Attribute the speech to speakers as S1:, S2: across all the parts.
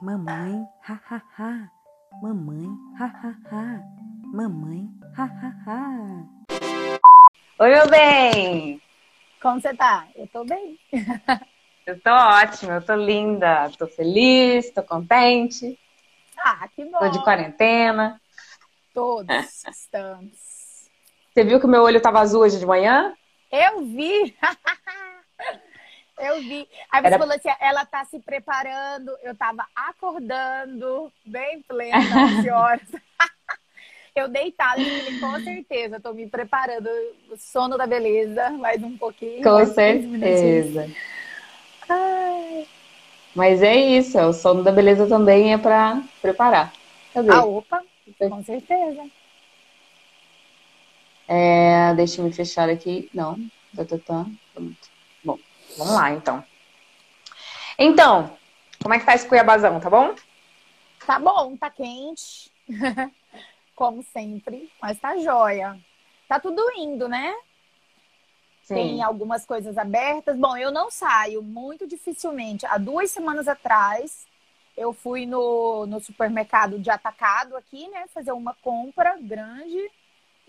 S1: Mamãe, ha ha ha. Mamãe, ha ha ha. Mamãe, ha ha ha.
S2: Oi, meu bem!
S3: Como você tá? Eu tô bem.
S2: Eu tô ótima, eu tô linda, tô feliz, tô contente.
S3: Ah, que bom.
S2: Tô de quarentena.
S3: Todos estamos.
S2: Você viu que o meu olho tava azul hoje de manhã?
S3: Eu vi! Eu vi. Aí você
S2: Era-
S3: falou assim, ela tá se preparando. Eu tava acordando, bem plena, ansiosa. Eu deitada, eu falei, com certeza, tô me preparando. O sono da beleza, mais um pouquinho.
S2: Com
S3: mais 15 minutinhos.
S2: certeza.
S3: Ai.
S2: Mas é isso, o sono da beleza também é pra preparar. Cadê?
S3: Ah, opa, com certeza.
S2: É, deixa eu me fechar aqui. Não. Tá, tá, tá. Pronto. Vamos lá então. Então, como é que tá esse Cuiabazão, tá bom?
S3: Tá bom, tá quente. Como sempre, mas tá jóia. Tá tudo indo, né? Tem algumas coisas abertas. Bom, eu não saio muito dificilmente. Há duas semanas atrás, eu fui no, no supermercado de atacado aqui, né? Fazer uma compra grande.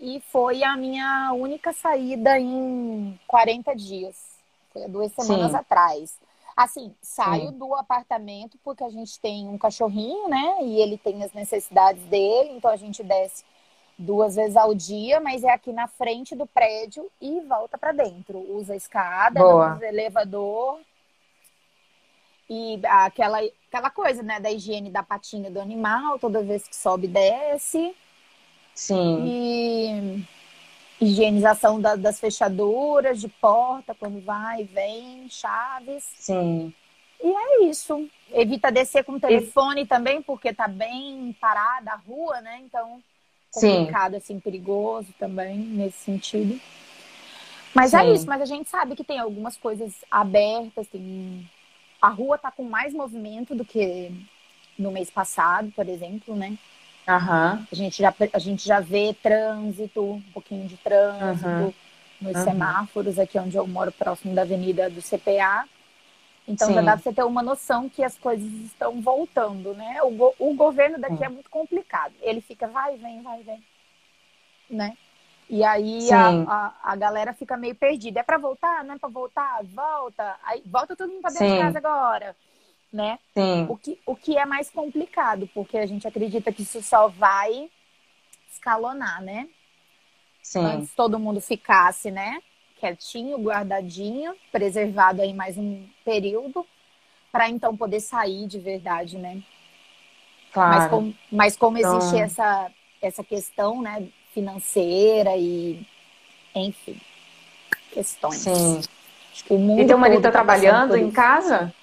S3: E foi a minha única saída em 40 dias. Foi há duas semanas
S2: Sim.
S3: atrás. Assim, saio
S2: Sim.
S3: do apartamento porque a gente tem um cachorrinho, né? E ele tem as necessidades dele, então a gente desce duas vezes ao dia, mas é aqui na frente do prédio e volta para dentro. Usa a escada, usa elevador. E aquela, aquela coisa, né, da higiene da patinha do animal, toda vez que sobe, desce.
S2: Sim.
S3: E higienização da- das fechaduras de porta, quando vai e vem, chaves.
S2: Sim.
S3: É isso. Evita descer com o telefone também, porque tá bem parada a rua, né? Então,
S2: Sim.
S3: complicado, assim, perigoso também, nesse sentido. Mas
S2: Sim.
S3: é isso, mas a gente sabe que tem algumas coisas abertas, tem... A rua tá com mais movimento do que no mês passado, por exemplo, né?
S2: Aham.
S3: A gente já, a gente já vê trânsito, um pouquinho de trânsito
S2: Uhum.
S3: nos
S2: Uhum.
S3: semáforos, aqui onde eu moro, próximo da avenida do CPA. Então já
S2: Sim.
S3: dá pra você ter uma noção que as coisas estão voltando, né? O, go- o governo daqui
S2: Sim.
S3: é muito complicado. Ele fica vai e vem, vai vem, né? E aí a, a, a galera fica meio perdida. É pra voltar? Não é pra voltar? Volta. Aí volta todo mundo pra dentro
S2: Sim.
S3: de casa agora, né?
S2: Sim.
S3: O que, o que é mais complicado, porque a gente acredita que isso só vai escalonar, né?
S2: Sim.
S3: Antes todo mundo ficasse, né? Quietinho, guardadinho, preservado aí mais um período, para então poder sair de verdade, né? Mas,
S2: Claro.
S3: mas como existe
S2: Então-
S3: essa, essa questão, né, financeira e, enfim, questões.
S2: Sim.
S3: Acho que o mundo
S2: E teu marido tá
S3: passando
S2: trabalhando em casa?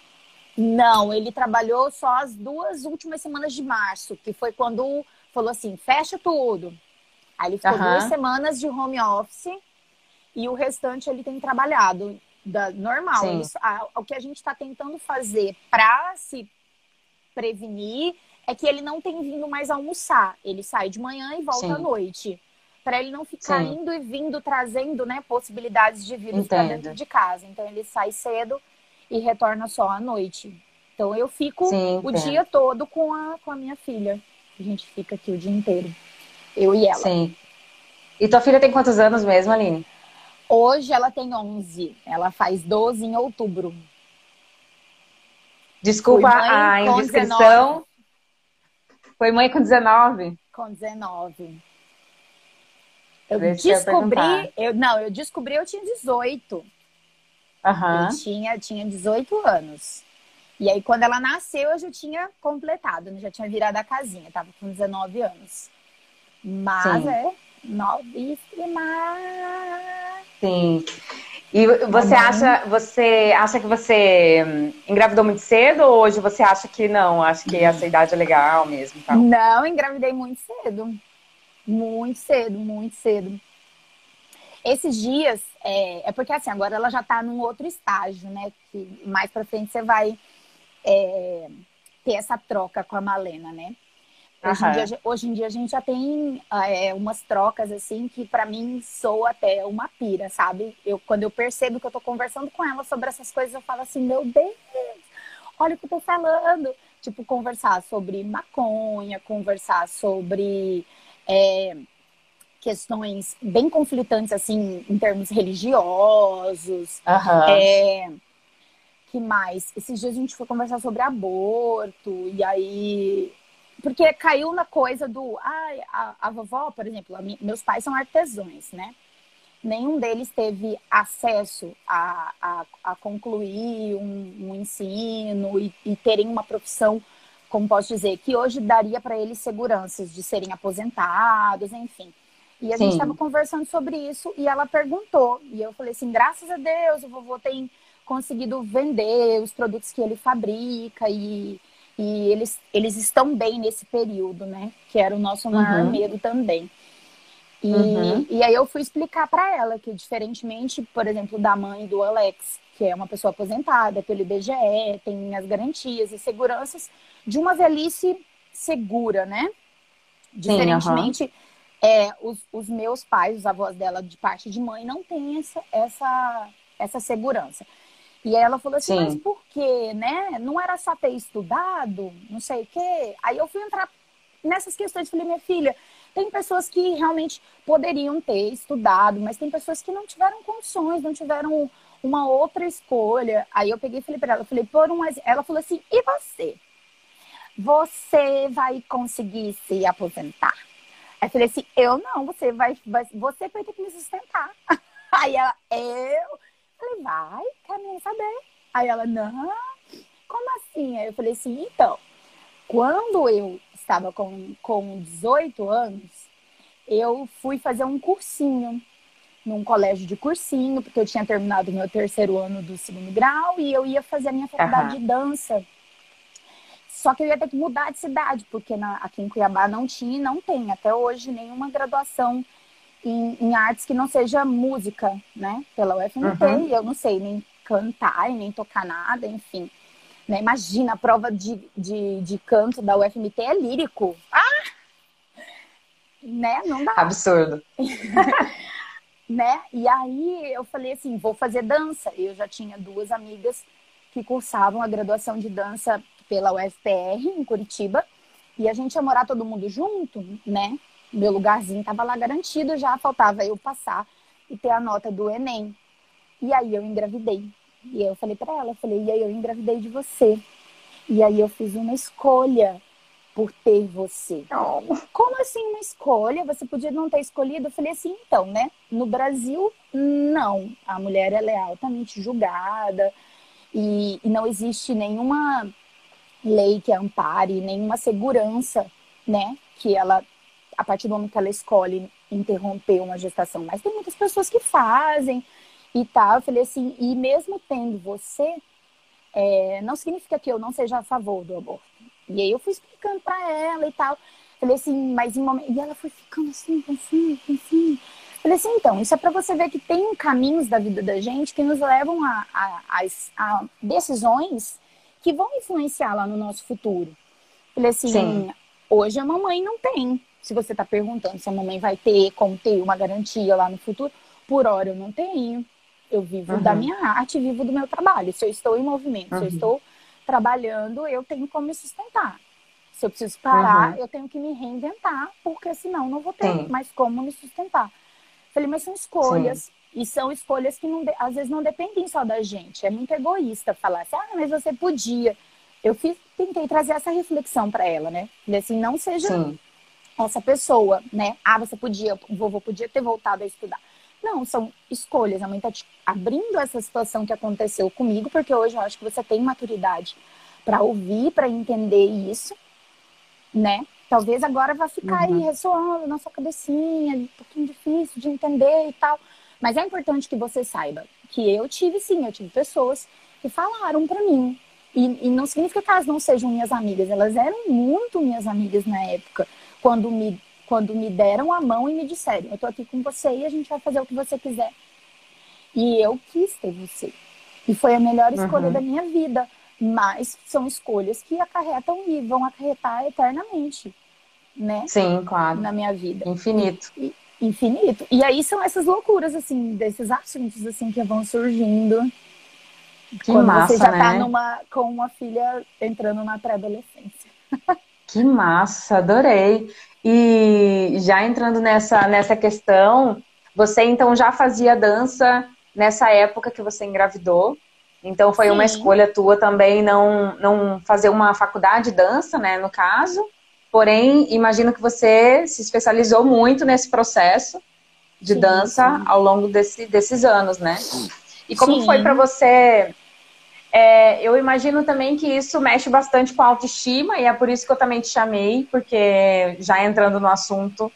S3: Não, ele trabalhou só as duas últimas semanas de março, que foi quando falou assim, fecha tudo. Aí ele ficou duas semanas de home office e o restante ele tem trabalhado da, normal. Isso, a- o que a gente está tentando fazer para se prevenir é que ele não tem vindo mais almoçar. Ele sai de manhã e volta
S2: Sim.
S3: à noite. Para ele não ficar
S2: Sim.
S3: indo e vindo, trazendo né, possibilidades de vírus para dentro de casa. Então ele sai cedo e retorna só à noite. Então eu fico
S2: Sim,
S3: o
S2: entendo.
S3: dia todo com a, com a minha filha. A gente fica aqui o dia inteiro. Eu e ela.
S2: Sim. E tua filha tem quantos anos mesmo, Aline?
S3: Hoje ela tem 11. Ela faz 12 em outubro.
S2: Desculpa a indiscrição. Foi mãe com 19.
S3: Com 19. Eu
S2: eu ia
S3: descobri.
S2: perguntar.
S3: Eu, não, eu descobri eu tinha 18.
S2: Aham.
S3: Eu tinha, tinha 18 anos. E aí, quando ela nasceu, eu já tinha completado, eu já tinha virado a casinha, tava com 19 anos. Mas
S2: Sim.
S3: é novíssima.
S2: Sim. E você
S3: Mamãe.
S2: acha, você acha que você hum, engravidou muito cedo ou hoje você acha que não? Acha que essa idade é legal mesmo, tal?
S3: Não, engravidei muito cedo. Muito cedo, muito cedo. Esses dias, é, é porque assim, agora ela já tá num outro estágio, né? Que mais pra frente você vai é, ter essa troca com a Malena, né? Hoje em, dia, hoje em dia a gente já tem é, umas trocas assim que pra mim soa até uma pira, sabe? Eu, quando eu percebo que eu tô conversando com ela sobre essas coisas, eu falo assim, meu Deus, olha o que eu tô falando. Tipo, conversar sobre maconha, conversar sobre é, questões bem conflitantes, assim, em termos religiosos.
S2: Aham.
S3: É, que mais? Esses dias a gente foi conversar sobre aborto, e aí. Porque caiu na coisa do. Ai, a, a vovó, por exemplo, meus pais são artesãos, né? Nenhum deles teve acesso a, a, a concluir um, um ensino e, e terem uma profissão, como posso dizer, que hoje daria para eles seguranças de serem aposentados, enfim. E a gente
S2: Sim.
S3: estava conversando sobre isso e ela perguntou. E eu falei assim: graças a Deus, o vovô tem conseguido vender os produtos que ele fabrica e, e eles, eles estão bem nesse período, né? Que era o nosso maior
S2: Uhum.
S3: medo também. E,
S2: Uhum.
S3: e aí eu fui explicar para ela que, diferentemente, por exemplo, da mãe do Alex, que é uma pessoa aposentada pelo IBGE, tem as garantias e seguranças de uma velhice segura, né? Diferentemente, é, os, os meus pais, os avós dela de parte de mãe, não têm essa, essa, essa segurança. E ela falou assim,
S2: Sim.
S3: mas por quê, né? Não era só ter estudado, não sei o quê. Aí eu fui entrar nessas questões, falei, minha filha, tem pessoas que realmente poderiam ter estudado, mas tem pessoas que não tiveram condições, não tiveram uma outra escolha. Aí eu peguei e falei para ela, falei, por um ela falou assim, e você? Você vai conseguir se aposentar? Aí eu falei assim, eu não, você vai, vai você vai ter que me sustentar. Aí ela, eu? Falei, vai, quero nem saber. Aí ela, não, como assim? Aí eu falei assim, então, quando eu estava com, com 18 anos, eu fui fazer um cursinho num colégio de cursinho, porque eu tinha terminado meu terceiro ano do segundo grau e eu ia fazer a minha faculdade
S2: Aham.
S3: de dança. Só que eu ia ter que mudar de cidade, porque na- aqui em Cuiabá não tinha e não tem até hoje nenhuma graduação em, em artes que não seja música, né? Pela UFMT,
S2: Uhum.
S3: e eu não sei nem cantar e nem tocar nada, enfim. Né? Imagina, a prova de, de, de canto da UFMT é lírico. Ah! Né? Não dá
S2: Absurdo.
S3: né? E aí eu falei assim, vou fazer dança. Eu já tinha duas amigas que cursavam a graduação de dança pela UFPR em Curitiba, e a gente ia morar todo mundo junto, né? Meu lugarzinho tava lá garantido, já faltava eu passar e ter a nota do ENEM. E aí eu engravidei. E aí eu falei para ela, eu falei, e aí eu engravidei de você. E aí eu fiz uma escolha por ter você. Como assim uma escolha? Você podia não ter escolhido? Eu falei assim, então, né? No Brasil, não. A mulher ela é altamente julgada e, e não existe nenhuma lei que ampare, nenhuma segurança, né? Que ela, a partir do momento que ela escolhe interromper uma gestação. Mas tem muitas pessoas que fazem e tal. Eu falei assim, e mesmo tendo você, é, não significa que eu não seja a favor do aborto. E aí eu fui explicando pra ela e tal. Falei assim, mas em momento. E ela foi ficando assim, pensando, pensando. Falei assim, então, isso é pra você ver que tem caminhos da vida da gente que nos levam a, a, a, a decisões que vão influenciar lá no nosso futuro. Falei assim,
S2: Sim.
S3: hoje a mamãe não tem. Se você tá perguntando se a mamãe vai ter, como ter uma garantia lá no futuro, por hora eu não tenho. Eu vivo
S2: Uhum.
S3: da minha arte, vivo do meu trabalho. Se eu estou em movimento, se eu
S2: Uhum.
S3: estou trabalhando, eu tenho como me sustentar. Se eu preciso parar,
S2: Uhum.
S3: eu tenho que me reinventar, porque senão não vou ter
S2: Sim.
S3: mais como me sustentar. Falei, mas são escolhas. E são escolhas que não às vezes não dependem só da gente. É muito egoísta falar assim, ah, mas você podia. Eu fiz, tentei trazer essa reflexão para ela, né? Falei assim, não seja
S2: Sim.
S3: essa pessoa, né? Ah, você podia, o vovô podia ter voltado a estudar. Não, são escolhas. A mãe tá te abrindo essa situação que aconteceu comigo, porque hoje eu acho que você tem maturidade para ouvir, para entender isso, né? Talvez agora vá ficar aí
S2: Uhum.
S3: ressoando na sua cabecinha, um pouquinho difícil de entender e tal. Mas é importante que você saiba que eu tive sim, eu tive pessoas que falaram para mim. E, e não significa que elas não sejam minhas amigas, elas eram muito minhas amigas na época, quando me, quando me deram a mão e me disseram: Eu tô aqui com você e a gente vai fazer o que você quiser. E eu quis ter você. E foi a melhor escolha
S2: Uhum.
S3: da minha vida. Mas são escolhas que acarretam e vão acarretar eternamente, né?
S2: Sim, claro.
S3: Na minha vida
S2: Infinito.
S3: Infinito. E aí são essas loucuras, assim, desses assuntos, assim, que vão surgindo,
S2: Que
S3: Quando
S2: massa,
S3: você já
S2: né?
S3: tá numa, com uma filha entrando na pré-adolescência.
S2: Que massa, adorei. E já entrando nessa, nessa questão, você então já fazia dança nessa época que você engravidou. Então foi uma
S3: Sim.
S2: escolha tua também não, não fazer uma faculdade de dança, né, no caso. Porém, imagino que você se especializou muito nesse processo de
S3: Sim,
S2: dança
S3: sim.
S2: ao longo desse, desses anos, né? E como
S3: Sim.
S2: foi para você? É, eu imagino também que isso mexe bastante com a autoestima e é por isso que eu também te chamei, porque já entrando no assunto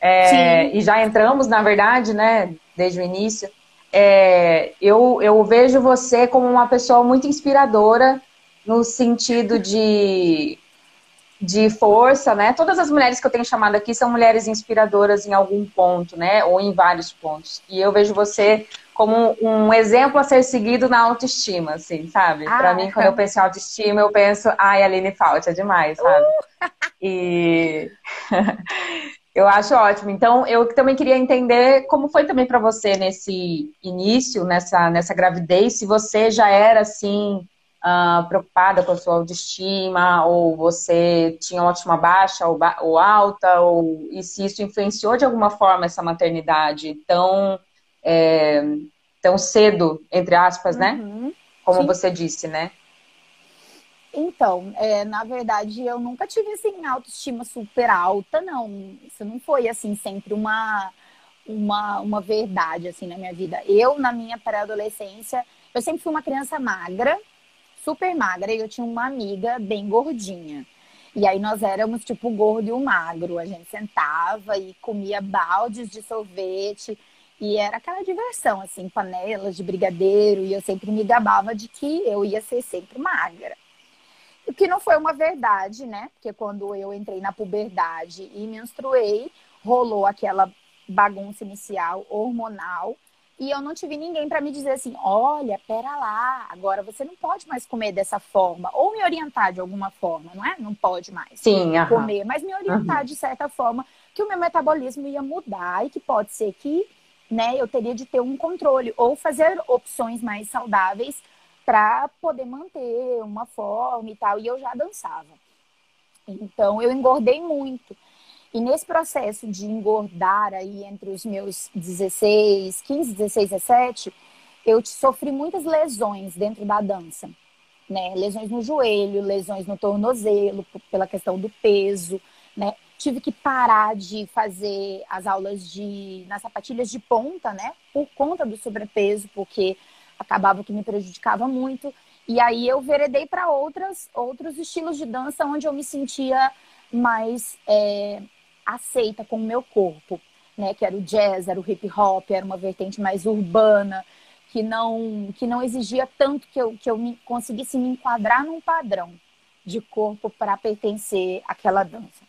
S2: é, e já entramos, na verdade, né, desde o início. é, eu, eu vejo você como uma pessoa muito inspiradora no sentido de, de força, né? Todas as mulheres que eu tenho chamado aqui são mulheres inspiradoras em algum ponto, né? Ou em vários pontos. E eu vejo você como um exemplo a ser seguido na autoestima, assim, sabe?
S3: Ah,
S2: Pra mim, quando eu penso em autoestima, eu penso, ai, Aline Falta, é demais, sabe?
S3: Uh!
S2: E eu acho ótimo. Então, eu também queria entender como foi também pra você nesse início, nessa, nessa gravidez, se você já era assim. Ah, preocupada com a sua autoestima, ou você tinha autoestima baixa ou, ba- ou alta, ou e se isso influenciou de alguma forma essa maternidade tão é, tão cedo, entre aspas, né?
S3: Uhum.
S2: Como
S3: Sim.
S2: você disse, né?
S3: Então, é, na verdade, eu nunca tive assim autoestima super alta, não. Isso não foi assim sempre uma uma, uma verdade assim na minha vida. Eu na minha pré-adolescência, eu sempre fui uma criança magra, super magra, e eu tinha uma amiga bem gordinha. E aí nós éramos tipo o gordo e o magro. A gente sentava e comia baldes de sorvete. E era aquela diversão, assim, panelas de brigadeiro. E eu sempre me gabava de que eu ia ser sempre magra. O que não foi uma verdade, né? Porque quando eu entrei na puberdade e menstruei, rolou aquela bagunça inicial hormonal e eu não tive ninguém para me dizer assim: olha, pera lá, agora você não pode mais comer dessa forma, ou me orientar de alguma forma, não é? Não pode mais
S2: Sim, aham.
S3: comer, mas me orientar de certa forma que o meu metabolismo ia mudar e que pode ser que né, eu teria de ter um controle ou fazer opções mais saudáveis para poder manter uma forma e tal. E eu já dançava. Então eu engordei muito. E nesse processo de engordar aí entre os meus 16, 15, 16, 17, eu sofri muitas lesões dentro da dança. Né? Lesões no joelho, lesões no tornozelo, pela questão do peso, né? Tive que parar de fazer as aulas de nas sapatilhas de ponta, né? Por conta do sobrepeso, porque acabava que me prejudicava muito. E aí eu veredei para outras outros estilos de dança onde eu me sentia mais é, aceita com o meu corpo, né? Que era o jazz, era o hip hop, era uma vertente mais urbana, que não que não exigia tanto que eu, que eu me, conseguisse me enquadrar num padrão de corpo para pertencer àquela dança.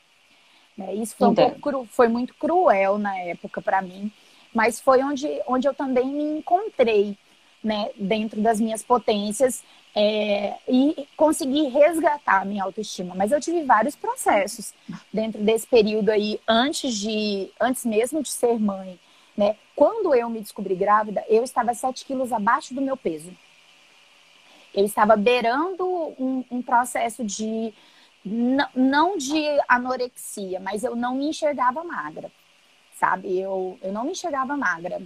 S3: Né? Isso foi, um pouco foi muito cruel na época para mim, mas foi onde, onde eu também me encontrei né, dentro das minhas potências é, e consegui resgatar a minha autoestima. Mas eu tive vários processos dentro desse período aí, antes de, antes mesmo de ser mãe. Né? Quando eu me descobri grávida, eu estava 7 quilos abaixo do meu peso. Eu estava beirando um, um processo de não de anorexia, mas eu não me enxergava magra, sabe? Eu, eu não me enxergava magra.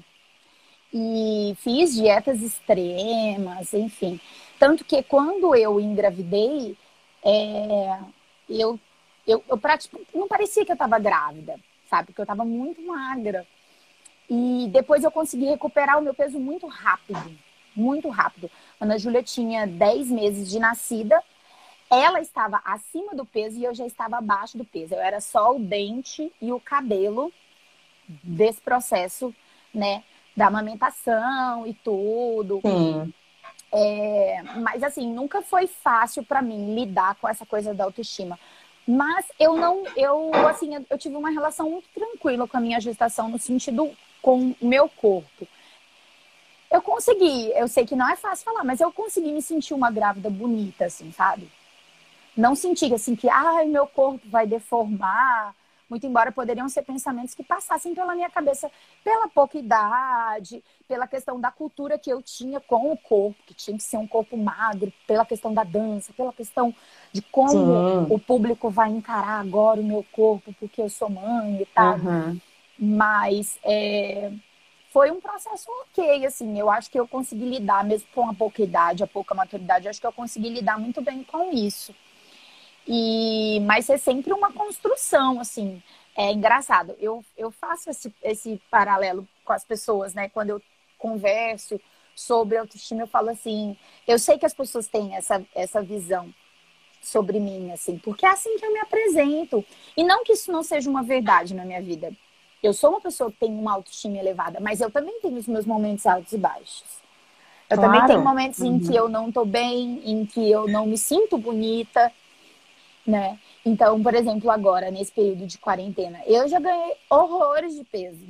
S3: E fiz dietas extremas, enfim. Tanto que quando eu engravidei, é, eu, eu, eu praticamente não parecia que eu estava grávida, sabe? Porque eu estava muito magra. E depois eu consegui recuperar o meu peso muito rápido, muito rápido. Quando a Júlia tinha 10 meses de nascida, ela estava acima do peso e eu já estava abaixo do peso. Eu era só o dente e o cabelo desse processo, né? Da amamentação e tudo.
S2: Sim.
S3: É, mas assim, nunca foi fácil para mim lidar com essa coisa da autoestima. Mas eu não, eu assim, eu tive uma relação muito tranquila com a minha gestação no sentido com o meu corpo. Eu consegui, eu sei que não é fácil falar, mas eu consegui me sentir uma grávida bonita, assim, sabe? Não senti assim que, ai, meu corpo vai deformar, Muito embora poderiam ser pensamentos que passassem pela minha cabeça pela pouca idade, pela questão da cultura que eu tinha com o corpo, que tinha que ser um corpo magro, pela questão da dança, pela questão de como Sim. o público vai encarar agora o meu corpo, porque eu sou mãe e tal. Uhum. Mas é, foi um processo ok, assim. Eu acho que eu consegui lidar, mesmo com a pouca idade, a pouca maturidade, acho que eu consegui lidar muito bem com isso. E, mas é sempre uma construção, assim. É engraçado. Eu, eu faço esse, esse paralelo com as pessoas, né? Quando eu converso sobre autoestima, eu falo assim: eu sei que as pessoas têm essa, essa visão sobre mim, assim, porque é assim que eu me apresento. E não que isso não seja uma verdade na minha vida. Eu sou uma pessoa que tem uma autoestima elevada, mas eu também tenho os meus momentos altos e baixos. Eu claro. também tenho momentos uhum. em que eu não tô bem, em que eu não me sinto bonita, né? Então, por exemplo, agora, nesse período de quarentena, eu já ganhei horrores de peso.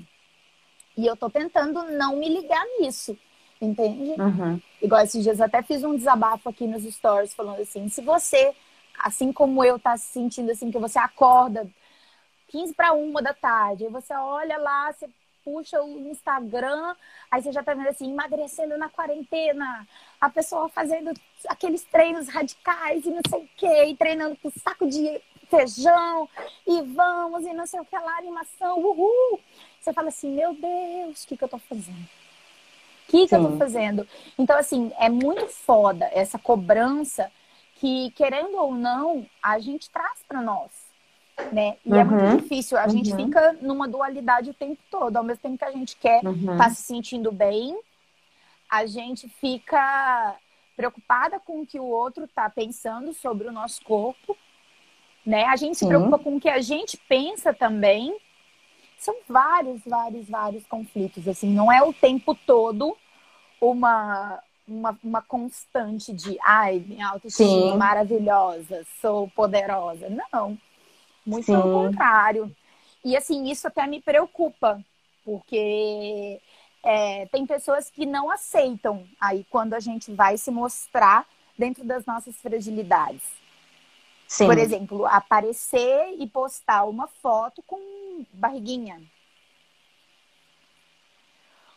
S3: E eu tô tentando não me ligar nisso, entende? Uhum. Igual esses dias eu até fiz um desabafo aqui nos stories falando assim, se você, assim como eu, tá se sentindo assim, que você acorda 15 para uma da tarde, aí você olha lá, você puxa o Instagram, aí você já tá vendo assim, emagrecendo na quarentena, a pessoa fazendo aqueles treinos radicais e não sei o quê, e treinando com saco de feijão, e vamos, e não sei o que lá, animação, uhul! Você fala assim, meu Deus, o que, que eu tô fazendo? O que, que eu tô fazendo? Então, assim, é muito foda essa cobrança que, querendo ou não, a gente traz para nós né? E uhum. é muito uhum. difícil. A uhum. gente fica numa dualidade o tempo todo. Ao mesmo tempo que a gente quer estar uhum. tá se sentindo bem, a gente fica preocupada com o que o outro está pensando sobre o nosso corpo, né? A gente Sim. se preocupa com o que a gente pensa também. São vários, vários, vários conflitos. Assim, não é o tempo todo uma uma, uma constante de ai, minha autoestima é maravilhosa, sou poderosa. Não. Muito Sim. pelo contrário. E assim, isso até me preocupa, porque é, tem pessoas que não aceitam aí quando a gente vai se mostrar dentro das nossas fragilidades. Sim. Por exemplo, aparecer e postar uma foto com barriguinha.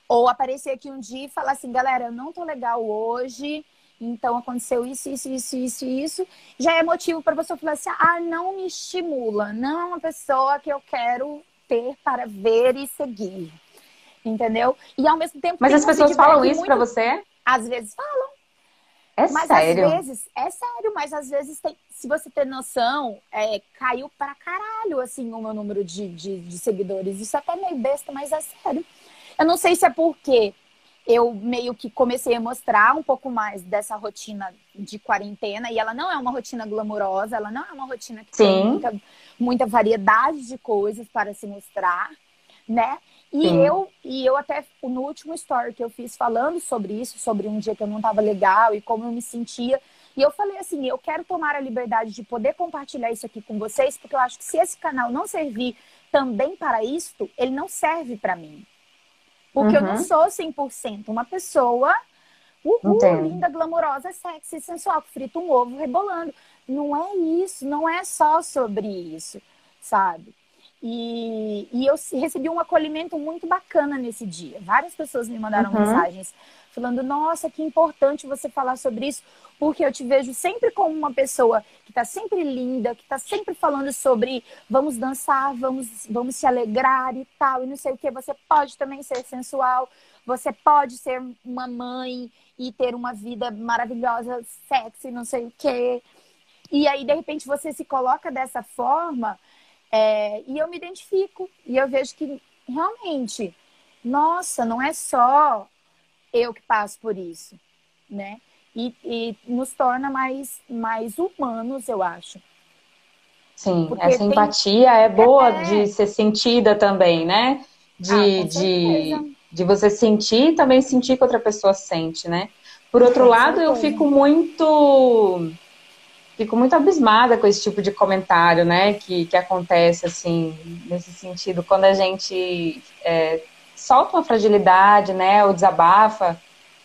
S3: Ou aparecer aqui um dia e falar assim, galera, eu não tô legal hoje, então aconteceu isso, isso, isso, isso, isso, já é motivo para você falar assim: ah, não me estimula, não é uma pessoa que eu quero ter para ver e seguir. Entendeu? E ao mesmo tempo.
S2: Mas as pessoas falam isso muito... para você?
S3: Às vezes falam.
S2: É
S3: mas
S2: sério?
S3: às vezes, é sério, mas às vezes tem. Se você ter noção, é, caiu pra caralho, assim, o meu número de, de, de seguidores. Isso é até meio besta, mas é sério. Eu não sei se é porque eu meio que comecei a mostrar um pouco mais dessa rotina de quarentena. E ela não é uma rotina glamourosa, ela não é uma rotina que Sim. tem muita, muita variedade de coisas para se mostrar, né? E Sim. eu, e eu até no último story que eu fiz falando sobre isso, sobre um dia que eu não estava legal e como eu me sentia. E eu falei assim, eu quero tomar a liberdade de poder compartilhar isso aqui com vocês, porque eu acho que se esse canal não servir também para isto, ele não serve para mim. Porque uhum. eu não uhum. sou 100% uma pessoa uhul, linda, glamourosa, sexy, sensual, frita um ovo rebolando. Não é isso, não é só sobre isso, sabe? E, e eu recebi um acolhimento muito bacana nesse dia. Várias pessoas me mandaram uhum. mensagens falando: Nossa, que importante você falar sobre isso, porque eu te vejo sempre como uma pessoa que está sempre linda, que está sempre falando sobre vamos dançar, vamos, vamos se alegrar e tal, e não sei o que. Você pode também ser sensual, você pode ser uma mãe e ter uma vida maravilhosa, sexy, não sei o que. E aí, de repente, você se coloca dessa forma é, e eu me identifico. E eu vejo que realmente, nossa, não é só eu que passo por isso, né? E, e nos torna mais, mais humanos, eu acho.
S2: Sim, Porque essa tem... empatia é boa é... de ser sentida também, né? De, ah, de, de você sentir e também sentir que outra pessoa sente, né? Por outro lado, eu fico muito fico muito abismada com esse tipo de comentário, né? Que, que acontece, assim, nesse sentido, quando a gente é, solta uma fragilidade, né? Ou desabafa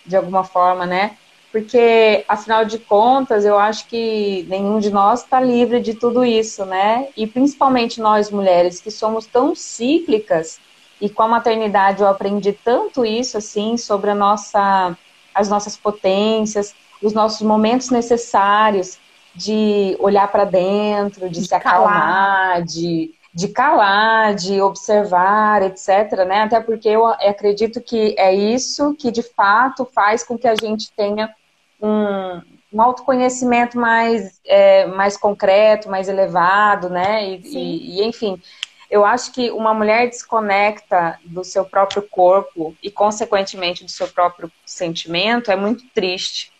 S2: de alguma forma, né? porque afinal de contas eu acho que nenhum de nós está livre de tudo isso, né? E principalmente nós mulheres que somos tão cíclicas e com a maternidade eu aprendi tanto isso assim sobre a nossa, as nossas potências, os nossos momentos necessários de olhar para dentro, de, de se acalmar, de, de calar, de observar, etc. Né? Até porque eu acredito que é isso que de fato faz com que a gente tenha um, um autoconhecimento mais, é, mais concreto, mais elevado, né? E, e, e, enfim, eu acho que uma mulher desconecta do seu próprio corpo e, consequentemente, do seu próprio sentimento é muito triste.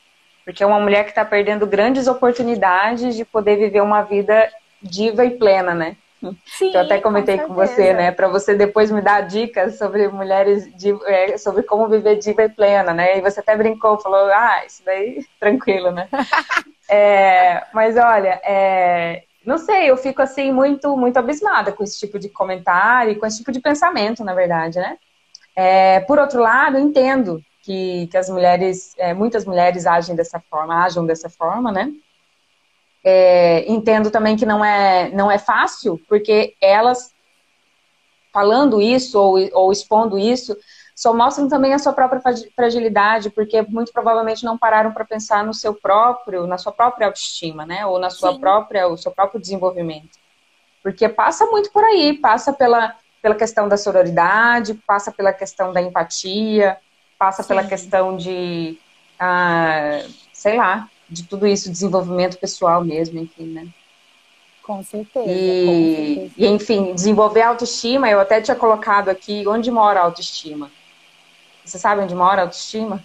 S2: Porque é uma mulher que está perdendo grandes oportunidades de poder viver uma vida diva e plena, né? Sim, eu até comentei com, com você, né? Para você depois me dar dicas sobre mulheres, é, sobre como viver diva e plena, né? E você até brincou, falou, ah, isso daí, tranquilo, né? é, mas olha, é, não sei, eu fico assim muito, muito abismada com esse tipo de comentário e com esse tipo de pensamento, na verdade, né? É, por outro lado, entendo que, que as mulheres, é, muitas mulheres agem dessa forma, agem dessa forma, né? É, entendo também que não é, não é fácil, porque elas falando isso ou, ou expondo isso só mostram também a sua própria fragilidade, porque muito provavelmente não pararam para pensar no seu próprio, na sua própria autoestima, né? Ou na sua Sim. própria, o seu próprio desenvolvimento. Porque passa muito por aí, passa pela, pela questão da sororidade, passa pela questão da empatia, passa Sim. pela questão de, ah, sei lá, de tudo isso, desenvolvimento pessoal mesmo, enfim, né?
S3: Com certeza,
S2: e,
S3: com certeza.
S2: E, enfim, desenvolver autoestima, eu até tinha colocado aqui onde mora a autoestima. Você sabe onde mora a autoestima?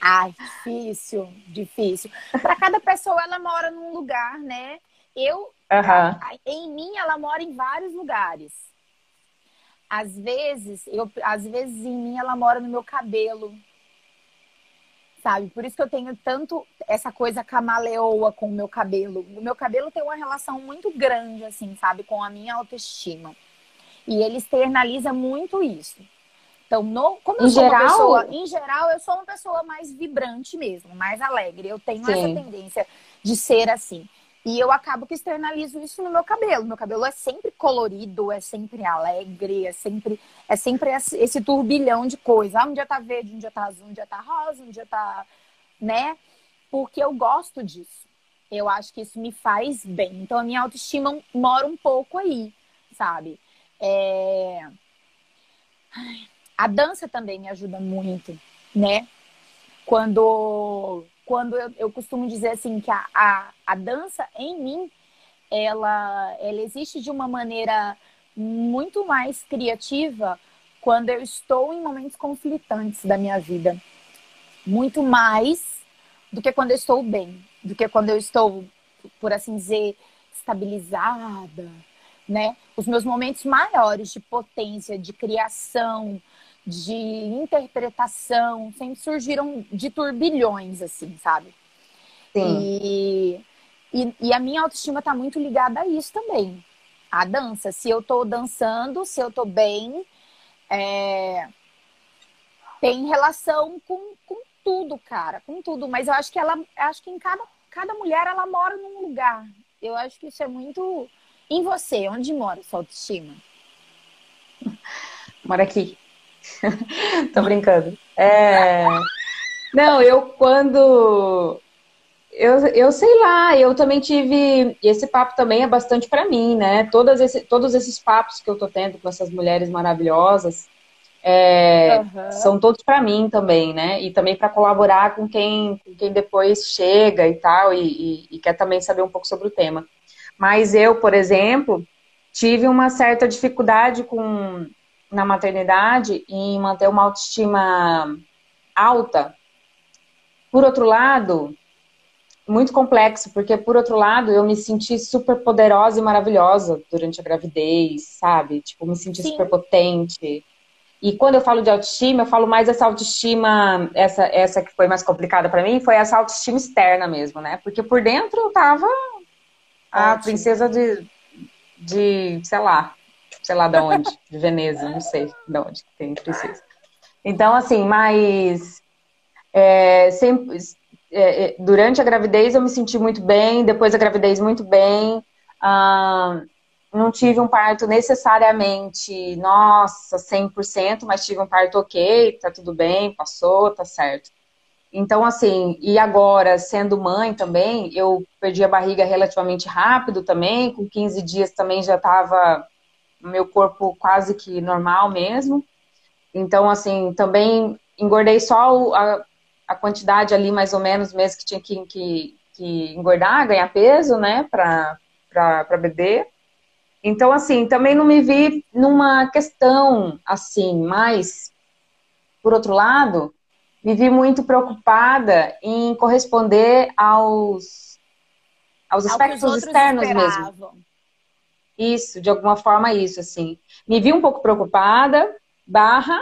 S3: Ah, difícil, difícil. Para cada pessoa, ela mora num lugar, né? Eu, uhum. em mim, ela mora em vários lugares. Às vezes, eu, às vezes em mim, ela mora no meu cabelo sabe? Por isso que eu tenho tanto essa coisa camaleoa com o meu cabelo. O meu cabelo tem uma relação muito grande, assim, sabe, com a minha autoestima. E ele externaliza muito isso. Então, no, como eu em sou geral... uma pessoa, em geral, eu sou uma pessoa mais vibrante mesmo, mais alegre. Eu tenho Sim. essa tendência de ser assim. E eu acabo que externalizo isso no meu cabelo. Meu cabelo é sempre colorido, é sempre alegre, é sempre, é sempre esse turbilhão de coisa. Ah, um dia tá verde, um dia tá azul, um dia tá rosa, um dia tá. né? Porque eu gosto disso. Eu acho que isso me faz bem. Então a minha autoestima mora um pouco aí, sabe? É... A dança também me ajuda muito, né? Quando quando eu, eu costumo dizer assim que a, a, a dança em mim ela, ela existe de uma maneira muito mais criativa quando eu estou em momentos conflitantes da minha vida. Muito mais do que quando eu estou bem, do que quando eu estou, por assim dizer, estabilizada, né? Os meus momentos maiores de potência, de criação, de interpretação, sempre surgiram de turbilhões, assim, sabe? Sim. E, e, e a minha autoestima está muito ligada a isso também. A dança. Se eu estou dançando, se eu estou bem, é... tem relação com, com tudo, cara, com tudo. Mas eu acho que ela, acho que em cada, cada mulher ela mora num lugar. Eu acho que isso é muito em você. Onde mora sua autoestima?
S2: Mora aqui. Tô brincando. É... Não, eu quando. Eu, eu sei lá, eu também tive. Esse papo também é bastante para mim, né? Todas esse, todos esses papos que eu tô tendo com essas mulheres maravilhosas é, uhum. são todos para mim também, né? E também para colaborar com quem, com quem depois chega e tal, e, e, e quer também saber um pouco sobre o tema. Mas eu, por exemplo, tive uma certa dificuldade com na maternidade em manter uma autoestima alta. Por outro lado, muito complexo, porque por outro lado eu me senti super poderosa e maravilhosa durante a gravidez, sabe? Tipo, me senti Sim. super potente. E quando eu falo de autoestima, eu falo mais essa autoestima, essa, essa que foi mais complicada para mim, foi essa autoestima externa mesmo, né? Porque por dentro eu tava a Ótimo. princesa de, de, sei lá, sei lá de onde, de Veneza, não sei de onde que tem princesa. Então, assim, mas É, sempre, é, é, durante a gravidez eu me senti muito bem, depois da gravidez muito bem. Ah, não tive um parto necessariamente, nossa, 100%, mas tive um parto ok, tá tudo bem, passou, tá certo. Então, assim, e agora, sendo mãe também, eu perdi a barriga relativamente rápido também, com 15 dias também já tava meu corpo quase que normal mesmo. Então, assim, também engordei só a, a quantidade ali, mais ou menos, mesmo que tinha que, que, que engordar, ganhar peso, né, pra beber. Então, assim, também não me vi numa questão, assim, mas, por outro lado, me vi muito preocupada em corresponder aos, aos aspectos externos esperavam. mesmo. Isso, de alguma forma isso, assim. Me vi um pouco preocupada, barra,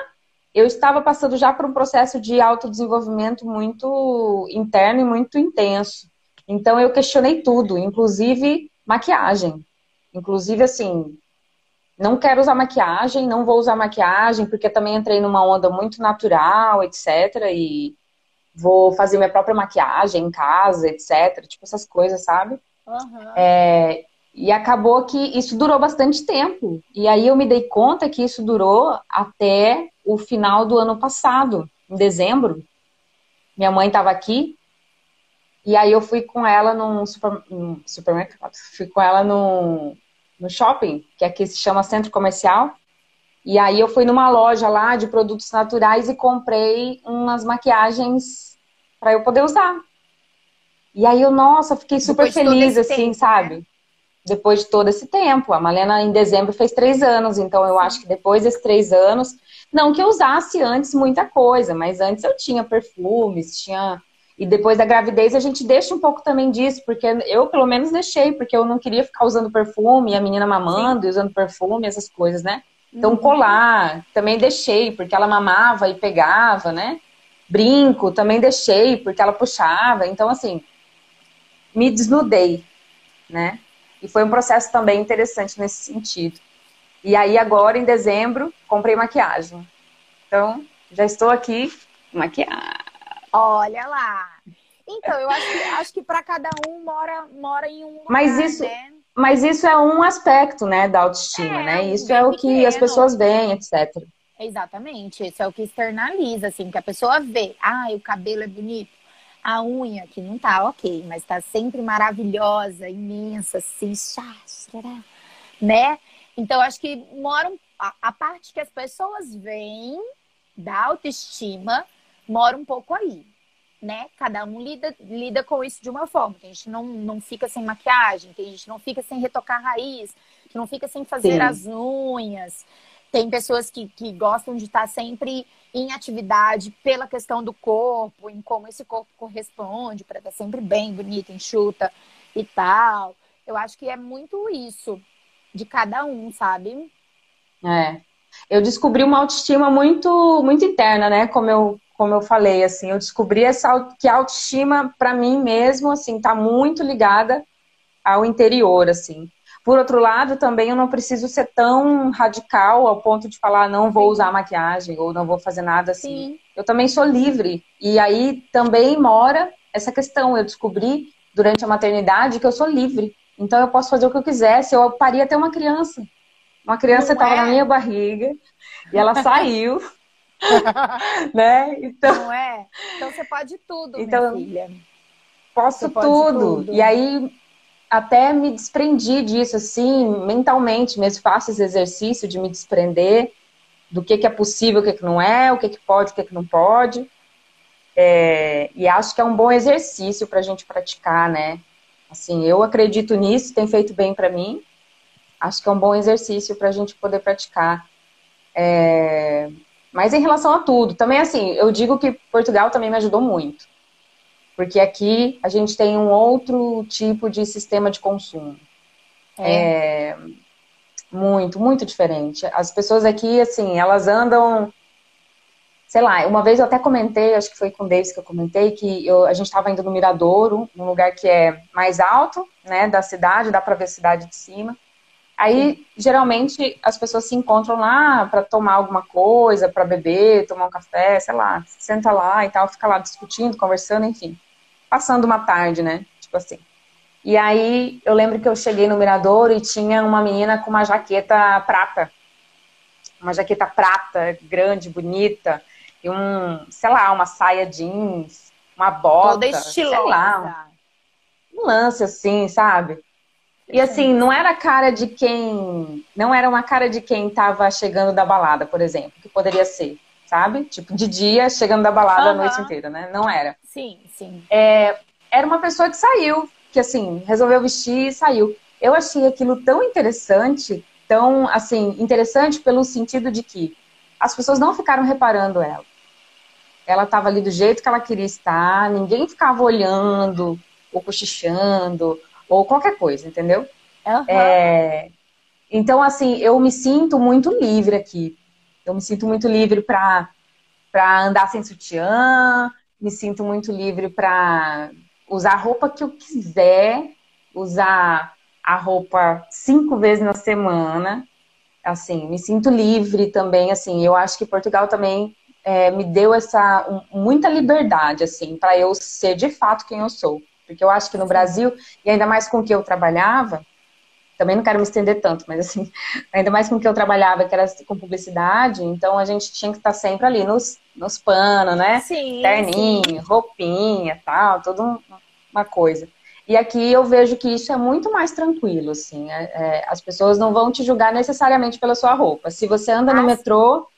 S2: eu estava passando já por um processo de autodesenvolvimento muito interno e muito intenso. Então eu questionei tudo, inclusive maquiagem. Inclusive, assim, não quero usar maquiagem, não vou usar maquiagem, porque também entrei numa onda muito natural, etc. E vou fazer minha própria maquiagem em casa, etc. Tipo, essas coisas, sabe? Uhum. É, e acabou que isso durou bastante tempo. E aí eu me dei conta que isso durou até o final do ano passado, em dezembro. Minha mãe estava aqui e aí eu fui com ela num, super, num supermercado, fui com ela no, shopping, que aqui se chama Centro Comercial. E aí eu fui numa loja lá de produtos naturais e comprei umas maquiagens para eu poder usar. E aí eu, nossa, fiquei super Depois feliz, assim, tempo, sabe? Né? Depois de todo esse tempo. A Malena, em dezembro, fez três anos, então eu acho que depois desses três anos, não que eu usasse antes muita coisa, mas antes eu tinha perfumes, tinha e depois da gravidez a gente deixa um pouco também disso, porque eu pelo menos deixei, porque eu não queria ficar usando perfume, a menina mamando e usando perfume, essas coisas, né? Então uhum. colar, também deixei, porque ela mamava e pegava, né? Brinco, também deixei, porque ela puxava. Então, assim, me desnudei, né? E foi um processo também interessante nesse sentido. E aí, agora, em dezembro, comprei maquiagem. Então, já estou aqui maquiada.
S3: Olha lá. Então, eu acho que, acho que para cada um mora, mora em um lugar,
S2: mas isso, né? Mas isso é um aspecto, né, da autoestima, é, né? Isso é o que pequeno. as pessoas veem, etc.
S3: Exatamente, isso é o que externaliza, assim, que a pessoa vê. Ah, o cabelo é bonito. A unha, que não tá ok, mas tá sempre maravilhosa, imensa, assim, né? Então, acho que mora a, a parte que as pessoas veem da autoestima mora um pouco aí, né? Cada um lida, lida com isso de uma forma. Tem gente não, não fica sem maquiagem, tem gente não fica sem retocar a raiz, que não fica sem fazer Sim. as unhas. Tem pessoas que, que gostam de estar sempre em atividade pela questão do corpo, em como esse corpo corresponde, para estar sempre bem, bonita, enxuta e tal. Eu acho que é muito isso de cada um, sabe?
S2: É. Eu descobri uma autoestima muito muito interna, né? Como eu como eu falei, assim, eu descobri essa, que a autoestima, para mim mesmo, assim, tá muito ligada ao interior, assim. Por outro lado, também eu não preciso ser tão radical ao ponto de falar não vou usar maquiagem ou não vou fazer nada assim. Sim. Eu também sou livre. E aí também mora essa questão. Eu descobri durante a maternidade que eu sou livre. Então eu posso fazer o que eu quiser. Se eu parir até uma criança. Uma criança estava é? na minha barriga e ela saiu. né?
S3: Então, não é? Então você pode tudo, então, minha filha.
S2: Posso tudo. tudo. E aí até me desprendi disso, assim, mentalmente mesmo, faço esse exercício de me desprender do que, que é possível, o que, que não é, o que, que pode, o que, que não pode. É, e acho que é um bom exercício para a gente praticar, né? Assim, eu acredito nisso, tem feito bem para mim. Acho que é um bom exercício para a gente poder praticar. É, mas em relação a tudo, também assim, eu digo que Portugal também me ajudou muito. Porque aqui a gente tem um outro tipo de sistema de consumo. É. é muito, muito diferente. As pessoas aqui, assim, elas andam sei lá, uma vez eu até comentei, acho que foi com o Davis que eu comentei, que eu, a gente estava indo no Miradouro, num lugar que é mais alto, né, da cidade, dá para ver a cidade de cima. Aí, geralmente, as pessoas se encontram lá para tomar alguma coisa, para beber, tomar um café, sei lá, senta lá e tal, fica lá discutindo, conversando, enfim. Passando uma tarde, né? Tipo assim. E aí, eu lembro que eu cheguei no mirador e tinha uma menina com uma jaqueta prata. Uma jaqueta prata, grande, bonita, e um, sei lá, uma saia jeans, uma bota, Toda estilosa. sei lá. Um lance assim, sabe? E assim, não era cara de quem. Não era uma cara de quem tava chegando da balada, por exemplo, que poderia ser, sabe? Tipo, de dia, chegando da balada uhum. a noite inteira, né? Não era.
S3: Sim, sim.
S2: É, era uma pessoa que saiu, que assim, resolveu vestir e saiu. Eu achei aquilo tão interessante, tão, assim, interessante pelo sentido de que as pessoas não ficaram reparando ela. Ela estava ali do jeito que ela queria estar, ninguém ficava olhando ou cochichando ou qualquer coisa, entendeu? Uhum. É... Então, assim, eu me sinto muito livre aqui. Eu me sinto muito livre para andar sem sutiã, me sinto muito livre para usar a roupa que eu quiser, usar a roupa cinco vezes na semana. Assim, me sinto livre também. Assim, eu acho que Portugal também é, me deu essa um, muita liberdade, assim, para eu ser de fato quem eu sou. Porque eu acho que no Brasil, e ainda mais com o que eu trabalhava, também não quero me estender tanto, mas assim, ainda mais com o que eu trabalhava, que era com publicidade, então a gente tinha que estar sempre ali nos, nos panos, né?
S3: Sim.
S2: Terninho, sim. roupinha, tal, toda uma coisa. E aqui eu vejo que isso é muito mais tranquilo, assim. É, é, as pessoas não vão te julgar necessariamente pela sua roupa. Se você anda no metrô,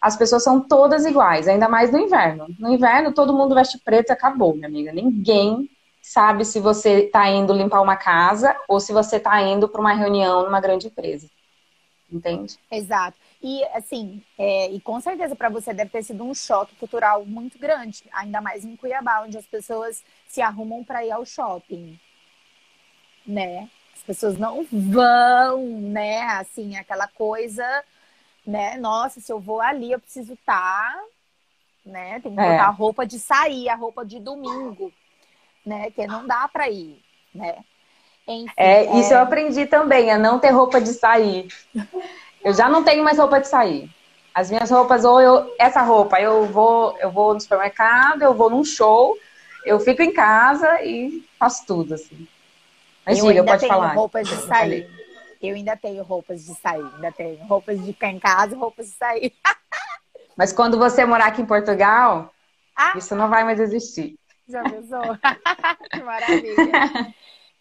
S2: as pessoas são todas iguais, ainda mais no inverno. No inverno, todo mundo veste preto e acabou, minha amiga. Ninguém sabe se você está indo limpar uma casa ou se você está indo para uma reunião numa grande empresa. Entende?
S3: Exato. E assim, é, e com certeza para você deve ter sido um choque cultural muito grande, ainda mais em Cuiabá, onde as pessoas se arrumam para ir ao shopping, né? As pessoas não vão, né? Assim, aquela coisa, né? Nossa, se eu vou ali, eu preciso estar, tá, né? Tem que botar é. a roupa de sair, a roupa de domingo né? Que não dá para ir, né?
S2: Enfim, é, isso é... eu aprendi também, a não ter roupa de sair. Eu já não tenho mais roupa de sair. As minhas roupas, ou eu, essa roupa, eu vou, eu vou no supermercado, eu vou num show, eu fico em casa e faço tudo, assim.
S3: Mas eu diga, ainda pode tenho falar. roupas de sair. Eu ainda tenho roupas de sair, ainda tenho roupas de ficar em casa, roupas de sair.
S2: Mas quando você morar aqui em Portugal, ah. isso não vai mais existir.
S3: Já pensou? que maravilha.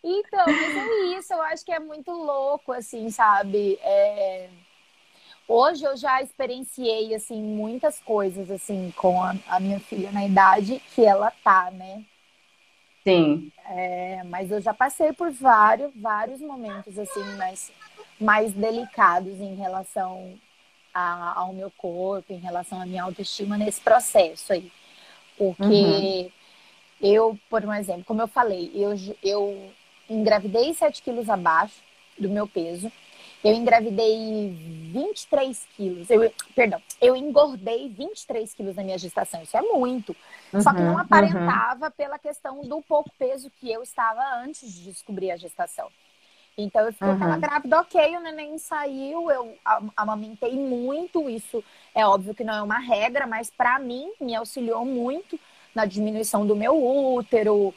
S3: Então, mas é isso, eu acho que é muito louco, assim, sabe? É... Hoje eu já experienciei, assim, muitas coisas, assim, com a, a minha filha na idade que ela tá, né?
S2: Sim.
S3: É, mas eu já passei por vários, vários momentos, assim, mais, mais delicados em relação a, ao meu corpo, em relação à minha autoestima nesse processo aí. Porque... Uhum eu, por um exemplo, como eu falei, eu, eu engravidei 7 quilos abaixo do meu peso. Eu engravidei 23 quilos. Eu, perdão, eu engordei 23 quilos na minha gestação. Isso é muito. Uhum, Só que não uhum, aparentava uhum. pela questão do pouco peso que eu estava antes de descobrir a gestação. Então eu fiquei uhum. aquela grávida, ok, o neném saiu, eu amamentei muito. Isso é óbvio que não é uma regra, mas para mim me auxiliou muito na diminuição do meu útero,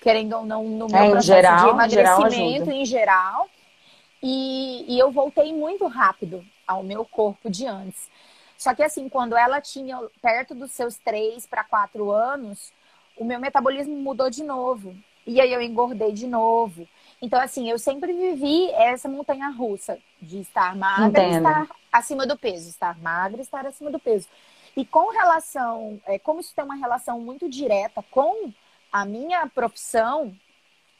S3: querendo ou não, no meu é, processo geral, de emagrecimento geral em geral. E, e eu voltei muito rápido ao meu corpo de antes. Só que assim, quando ela tinha perto dos seus três para quatro anos, o meu metabolismo mudou de novo. E aí eu engordei de novo. Então, assim, eu sempre vivi essa montanha russa de estar magra Entendo. e estar acima do peso, estar magra e estar acima do peso. E com relação, é, como isso tem uma relação muito direta com a minha profissão,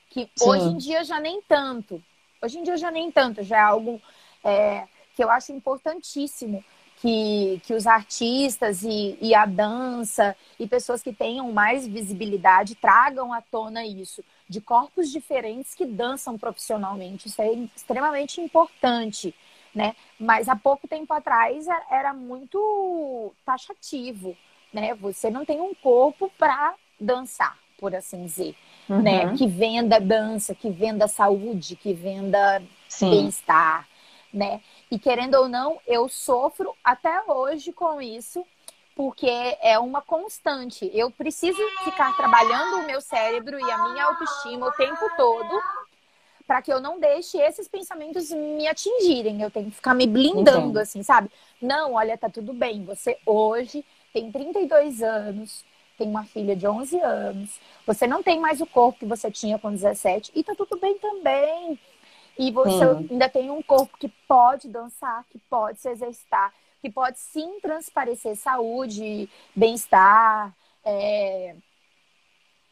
S3: que Sim. hoje em dia já nem tanto. Hoje em dia já nem tanto, já é algo é, que eu acho importantíssimo que, que os artistas e, e a dança e pessoas que tenham mais visibilidade tragam à tona isso, de corpos diferentes que dançam profissionalmente. Isso é extremamente importante né? Mas há pouco tempo atrás era muito taxativo, né? Você não tem um corpo para dançar, por assim dizer, né? uhum. né? Que venda dança, que venda saúde, que venda bem-estar, né? E querendo ou não, eu sofro até hoje com isso, porque é uma constante. Eu preciso ficar trabalhando o meu cérebro e a minha autoestima o tempo todo para que eu não deixe esses pensamentos me atingirem. Eu tenho que ficar me blindando, Entendi. assim, sabe? Não, olha, tá tudo bem. Você hoje tem 32 anos, tem uma filha de 11 anos, você não tem mais o corpo que você tinha com 17 e tá tudo bem também. E você sim. ainda tem um corpo que pode dançar, que pode se exercitar, que pode sim transparecer saúde, bem-estar, é,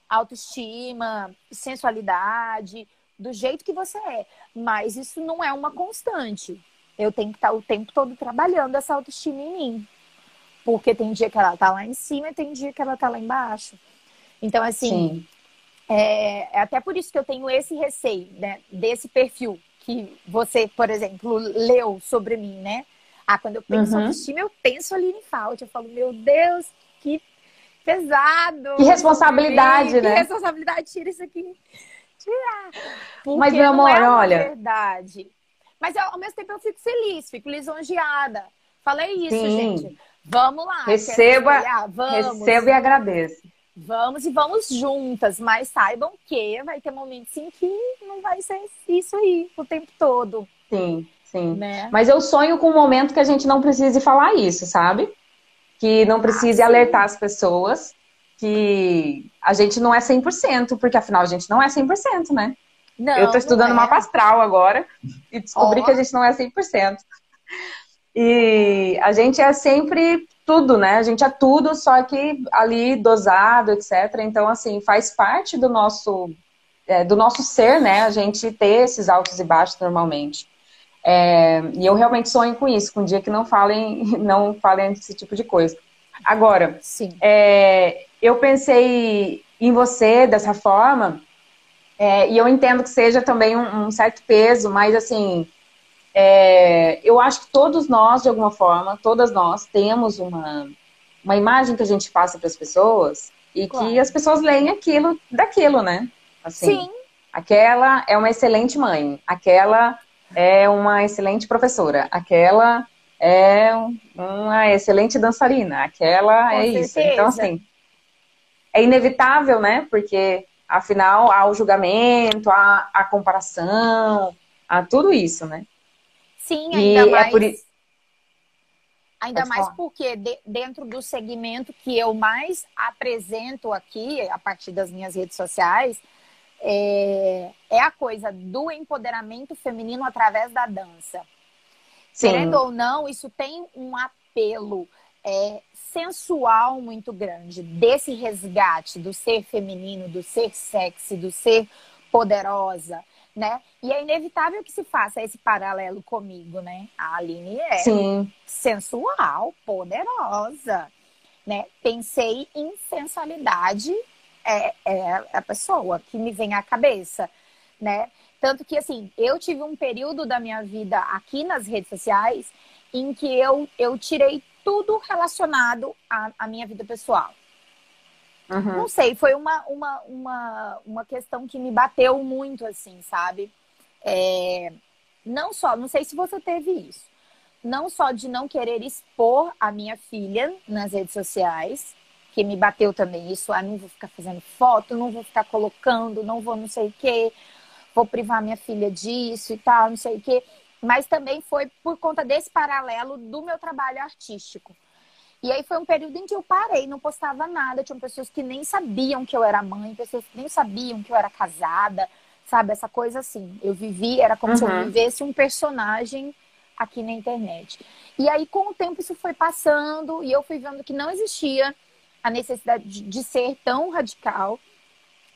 S3: autoestima, sensualidade, do jeito que você é. Mas isso não é uma constante. Eu tenho que estar o tempo todo trabalhando essa autoestima em mim. Porque tem dia que ela tá lá em cima e tem dia que ela tá lá embaixo. Então, assim, é, é, até por isso que eu tenho esse receio, né? Desse perfil que você, por exemplo, leu sobre mim, né? Ah, quando eu penso uhum. autoestima, eu penso ali em falta. Eu falo, meu Deus, que pesado.
S2: Que responsabilidade, né?
S3: Que responsabilidade, tira isso aqui tirar.
S2: Mas, meu amor,
S3: é
S2: olha.
S3: verdade. Mas ao mesmo tempo eu fico feliz, fico lisonjeada. Falei isso, Sim. gente. Vamos lá.
S2: Receba, vamos. receba e agradeça.
S3: Vamos e vamos juntas, mas saibam que vai ter momentos em que não vai ser isso aí o tempo todo.
S2: Sim, sim. Né? Mas eu sonho com um momento que a gente não precise falar isso, sabe? Que não precise ah, alertar as pessoas que a gente não é 100%, porque afinal a gente não é 100%, né? Não, eu tô estudando é. mapa astral agora e descobri oh. que a gente não é 100%. E a gente é sempre tudo, né? A gente é tudo, só que ali dosado, etc. Então, assim, faz parte do nosso, é, do nosso ser, né? A gente ter esses altos e baixos normalmente. É, e eu realmente sonho com isso, com um dia que não falem, não falem esse tipo de coisa. Agora, é, eu pensei em você dessa forma, é, e eu entendo que seja também um, um certo peso, mas assim, é, eu acho que todos nós, de alguma forma, todas nós temos uma, uma imagem que a gente passa para as pessoas e claro. que as pessoas leem aquilo daquilo, né? Assim, Sim. Aquela é uma excelente mãe, aquela é uma excelente professora, aquela é uma excelente dançarina, aquela Com é certeza. isso. Então, assim, é inevitável, né? Porque, afinal, há o julgamento, há a comparação, há tudo isso, né?
S3: Sim, ainda e mais. É por... Ainda Pode mais falar. porque de, dentro do segmento que eu mais apresento aqui, a partir das minhas redes sociais, é, é a coisa do empoderamento feminino através da dança. Sim. Querendo ou não, isso tem um apelo é, sensual muito grande desse resgate do ser feminino, do ser sexy, do ser poderosa, né? E é inevitável que se faça esse paralelo comigo, né? A Aline é Sim. sensual, poderosa, né? Pensei em sensualidade, é, é a pessoa que me vem à cabeça, né? Tanto que, assim, eu tive um período da minha vida aqui nas redes sociais em que eu, eu tirei tudo relacionado à, à minha vida pessoal. Uhum. Não sei, foi uma, uma, uma, uma questão que me bateu muito, assim, sabe? É, não só, não sei se você teve isso, não só de não querer expor a minha filha nas redes sociais, que me bateu também isso, ah, não vou ficar fazendo foto, não vou ficar colocando, não vou não sei o quê, vou privar minha filha disso e tal, não sei o quê. Mas também foi por conta desse paralelo do meu trabalho artístico. E aí foi um período em que eu parei, não postava nada. Tinham pessoas que nem sabiam que eu era mãe, pessoas que nem sabiam que eu era casada, sabe? Essa coisa assim. Eu vivi, era como uhum. se eu uhum. vivesse um personagem aqui na internet. E aí, com o tempo, isso foi passando e eu fui vendo que não existia a necessidade de, de ser tão radical,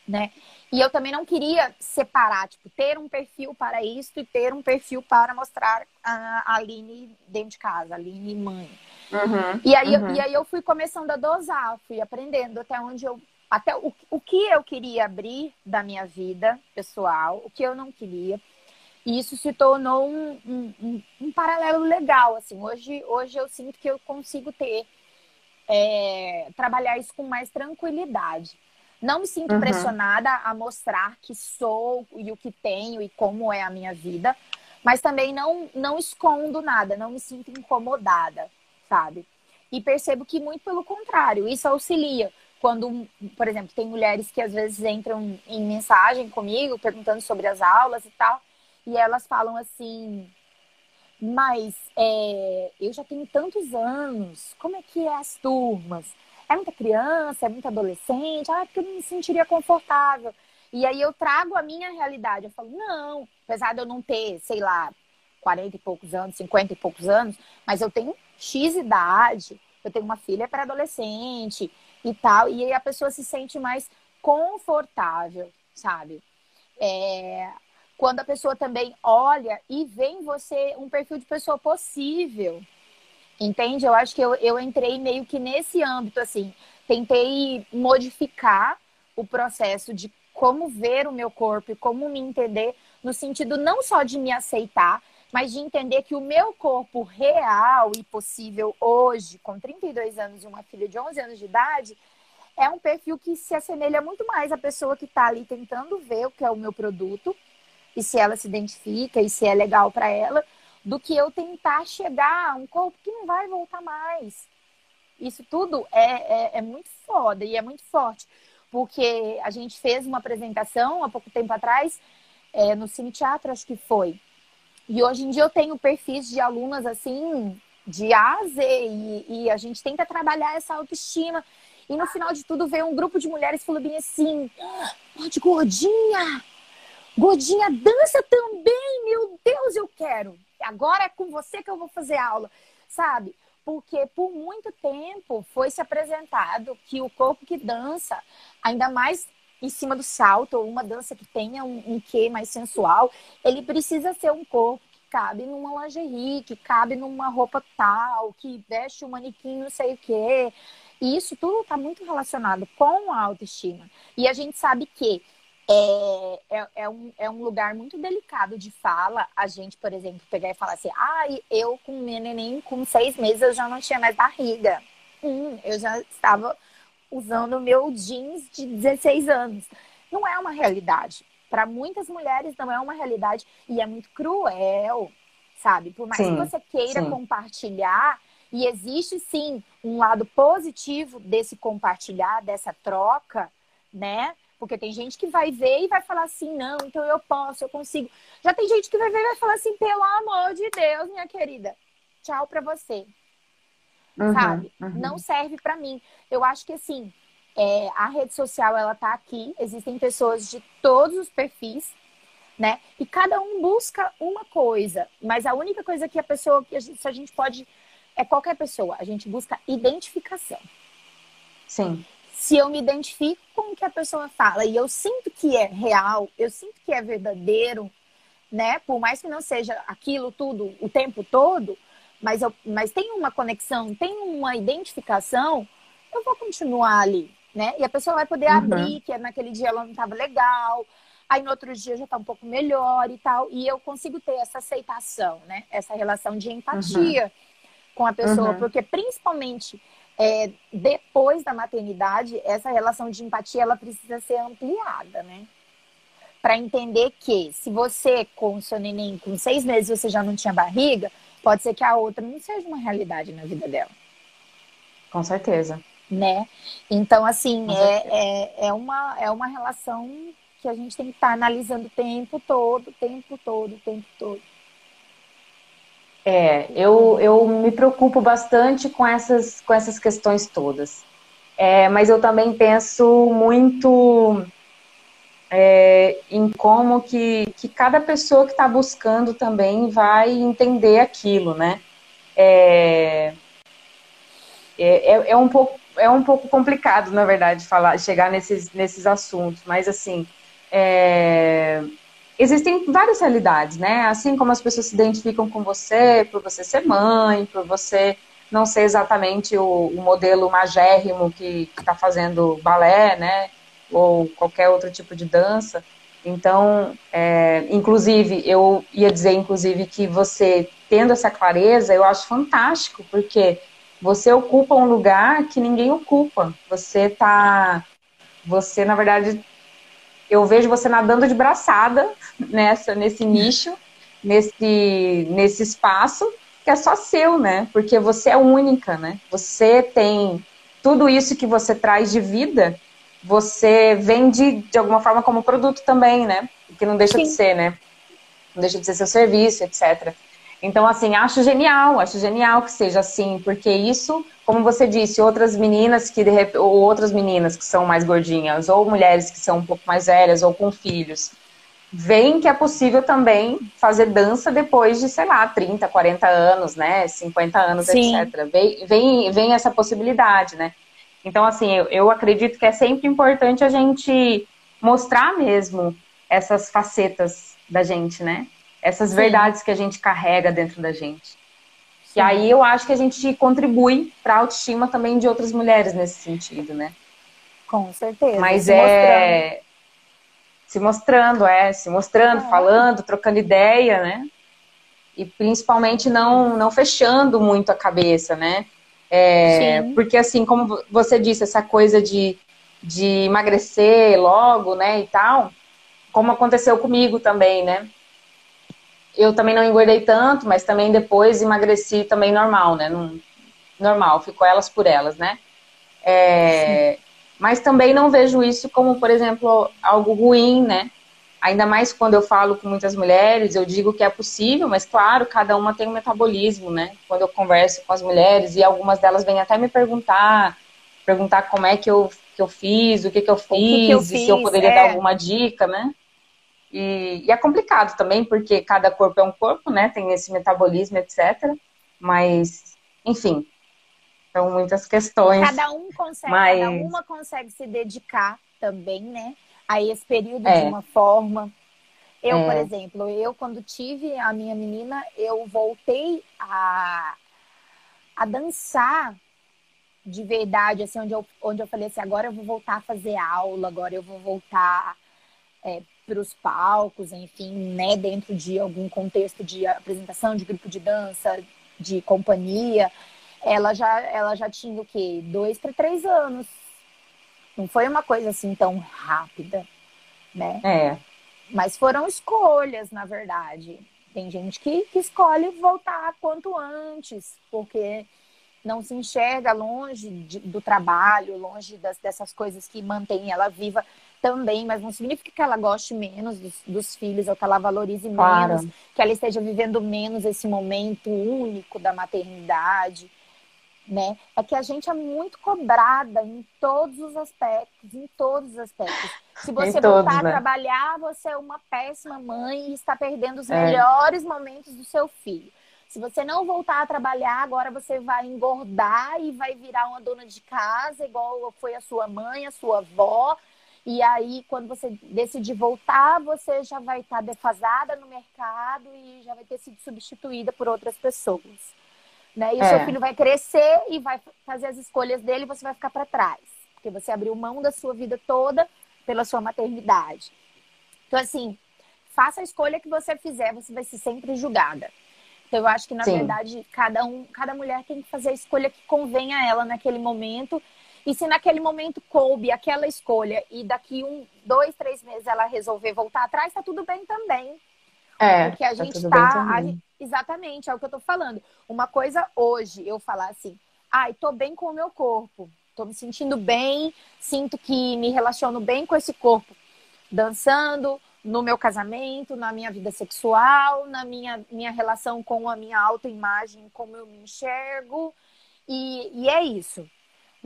S3: né? E eu também não queria separar, tipo, ter um perfil para isso e ter um perfil para mostrar a Aline dentro de casa, a Aline mãe. Uhum, e, aí, uhum. e aí eu fui começando a dosar, fui aprendendo até onde eu. Até o, o que eu queria abrir da minha vida pessoal, o que eu não queria. E isso se tornou um, um, um, um paralelo legal, assim. Hoje, hoje eu sinto que eu consigo ter, é, trabalhar isso com mais tranquilidade. Não me sinto uhum. pressionada a mostrar que sou e o que tenho e como é a minha vida. mas também não, não escondo nada, não me sinto incomodada, sabe? E percebo que muito pelo contrário, isso auxilia. Quando, por exemplo, tem mulheres que às vezes entram em mensagem comigo perguntando sobre as aulas e tal, e elas falam assim: Mas é, eu já tenho tantos anos, como é que é as turmas? É muita criança, é muito adolescente? Ah, é porque eu não me sentiria confortável. E aí eu trago a minha realidade. Eu falo, não, apesar de eu não ter, sei lá, 40 e poucos anos, 50 e poucos anos, mas eu tenho X idade, eu tenho uma filha para adolescente e tal, e aí a pessoa se sente mais confortável, sabe? É, quando a pessoa também olha e vê em você um perfil de pessoa possível, entende? Eu acho que eu, eu entrei meio que nesse âmbito, assim, tentei modificar o processo de como ver o meu corpo e como me entender, no sentido não só de me aceitar, mas de entender que o meu corpo real e possível hoje, com 32 anos e uma filha de 11 anos de idade, é um perfil que se assemelha muito mais à pessoa que está ali tentando ver o que é o meu produto e se ela se identifica e se é legal para ela, do que eu tentar chegar a um corpo que não vai voltar mais. Isso tudo é, é, é muito foda e é muito forte, porque a gente fez uma apresentação há pouco tempo atrás é, no Cine Teatro, acho que foi, e hoje em dia eu tenho perfis de alunas assim, de A a Z, e, e a gente tenta trabalhar essa autoestima. E no final de tudo veio um grupo de mulheres falando bem assim: pode gordinha, gordinha dança também, meu Deus, eu quero. Agora é com você que eu vou fazer aula, sabe? Porque por muito tempo foi se apresentado que o corpo que dança, ainda mais em cima do salto, ou uma dança que tenha um, um quê mais sensual, ele precisa ser um corpo que cabe numa lingerie, que cabe numa roupa tal, que veste um manequim não sei o quê. E isso tudo está muito relacionado com a autoestima. E a gente sabe que é, é, é, um, é um lugar muito delicado de fala. A gente, por exemplo, pegar e falar assim: ah, eu com neném com seis meses eu já não tinha mais barriga. Hum, eu já estava usando meu jeans de 16 anos. Não é uma realidade. Para muitas mulheres não é uma realidade e é muito cruel, sabe? Por mais sim, que você queira sim. compartilhar, e existe sim um lado positivo desse compartilhar, dessa troca, né? Porque tem gente que vai ver e vai falar assim, não, então eu posso, eu consigo. Já tem gente que vai ver e vai falar assim, pelo amor de Deus, minha querida, tchau para você uhum, sabe? Uhum. Não serve para mim. Eu acho que assim, é, a rede social ela tá aqui, existem pessoas de todos os perfis, né? E cada um busca uma coisa, mas a única coisa que a pessoa que a gente, a gente pode é qualquer pessoa, a gente busca identificação.
S2: Sim.
S3: Se eu me identifico com o que a pessoa fala e eu sinto que é real, eu sinto que é verdadeiro, né? Por mais que não seja aquilo tudo o tempo todo, mas, eu, mas tem uma conexão, tem uma identificação, eu vou continuar ali, né? E a pessoa vai poder uhum. abrir, que naquele dia ela não estava legal, aí no outro dia já está um pouco melhor e tal, e eu consigo ter essa aceitação, né? Essa relação de empatia uhum. com a pessoa, uhum. porque principalmente é, depois da maternidade, essa relação de empatia ela precisa ser ampliada, né? Para entender que se você com o seu neném com seis meses você já não tinha barriga, pode ser que a outra não seja uma realidade na vida dela.
S2: Com certeza.
S3: Né? Então, assim, é, é, é, uma, é uma relação que a gente tem que estar tá analisando o tempo todo, o tempo todo, o tempo todo.
S2: É, eu, eu me preocupo bastante com essas, com essas questões todas. É, mas eu também penso muito é, em como que, que cada pessoa que está buscando também vai entender aquilo, né? É, é, é, é, um pouco, é um pouco complicado, na verdade, falar, chegar nesses, nesses assuntos, mas assim, é, existem várias realidades, né? Assim como as pessoas se identificam com você, por você ser mãe, por você não ser exatamente o, o modelo magérrimo que está fazendo balé, né? ou qualquer outro tipo de dança. Então, é, inclusive, eu ia dizer, inclusive, que você tendo essa clareza, eu acho fantástico, porque você ocupa um lugar que ninguém ocupa. Você tá, você na verdade, eu vejo você nadando de braçada nessa nesse nicho nesse, nesse espaço que é só seu, né? Porque você é única, né? Você tem tudo isso que você traz de vida, você vende de alguma forma como produto também, né? Que não deixa Sim. de ser, né? Não deixa de ser seu serviço, etc. Então, assim, acho genial, acho genial que seja assim, porque isso, como você disse, outras meninas que de ou outras meninas que são mais gordinhas, ou mulheres que são um pouco mais velhas, ou com filhos, veem que é possível também fazer dança depois de, sei lá, 30, 40 anos, né? 50 anos, Sim. etc. Vem, vem, vem essa possibilidade, né? Então, assim, eu, eu acredito que é sempre importante a gente mostrar mesmo essas facetas da gente, né? Essas Sim. verdades que a gente carrega dentro da gente. Sim. E aí eu acho que a gente contribui para a autoestima também de outras mulheres nesse sentido, né?
S3: Com certeza.
S2: Mas se é mostrando. se mostrando, é, se mostrando, é. falando, trocando ideia, né? E principalmente não não fechando muito a cabeça, né? É, porque assim, como você disse, essa coisa de, de emagrecer logo, né, e tal, como aconteceu comigo também, né? Eu também não engordei tanto, mas também depois emagreci também normal, né? Não, normal, ficou elas por elas, né? É, mas também não vejo isso como, por exemplo, algo ruim, né? Ainda mais quando eu falo com muitas mulheres, eu digo que é possível, mas claro, cada uma tem um metabolismo, né? Quando eu converso com as mulheres e algumas delas vêm até me perguntar, perguntar como é que eu, que eu fiz, o que, que eu fiz, que que eu fiz se eu poderia é. dar alguma dica, né? E, e, é complicado também, porque cada corpo é um corpo, né? Tem esse metabolismo, etc. Mas, enfim, são muitas questões.
S3: Cada um consegue, mas... cada uma consegue se dedicar também, né? A esse período é. de uma forma. Eu, é. por exemplo, eu quando tive a minha menina, eu voltei a, a dançar de verdade, assim, onde eu, onde eu falei assim, agora eu vou voltar a fazer aula, agora eu vou voltar é, para os palcos, enfim, né, dentro de algum contexto de apresentação de grupo de dança, de companhia, ela já, ela já tinha o quê? Dois para três anos. Não foi uma coisa assim tão rápida, né?
S2: É.
S3: Mas foram escolhas, na verdade. Tem gente que, que escolhe voltar quanto antes, porque não se enxerga longe de, do trabalho, longe das, dessas coisas que mantêm ela viva também, mas não significa que ela goste menos dos, dos filhos ou que ela valorize claro. menos, que ela esteja vivendo menos esse momento único da maternidade, né? É que a gente é muito cobrada em todos os aspectos, em todos os aspectos. Se você todos, voltar né? a trabalhar, você é uma péssima mãe e está perdendo os é. melhores momentos do seu filho. Se você não voltar a trabalhar, agora você vai engordar e vai virar uma dona de casa, igual foi a sua mãe, a sua avó, e aí, quando você decidir voltar, você já vai estar defasada no mercado e já vai ter sido substituída por outras pessoas. Né? E é. o seu filho vai crescer e vai fazer as escolhas dele e você vai ficar para trás. Porque você abriu mão da sua vida toda pela sua maternidade. Então, assim, faça a escolha que você fizer, você vai ser sempre julgada. Então, eu acho que, na Sim. verdade, cada, um, cada mulher tem que fazer a escolha que convém a ela naquele momento e se naquele momento coube aquela escolha e daqui um, dois, três meses ela resolver voltar atrás, tá tudo bem também.
S2: É,
S3: porque a tá gente tá. A gente, exatamente, é o que eu tô falando. Uma coisa hoje, eu falar assim, ai, tô bem com o meu corpo, tô me sentindo bem, sinto que me relaciono bem com esse corpo, dançando, no meu casamento, na minha vida sexual, na minha, minha relação com a minha autoimagem, como eu me enxergo. E, e é isso.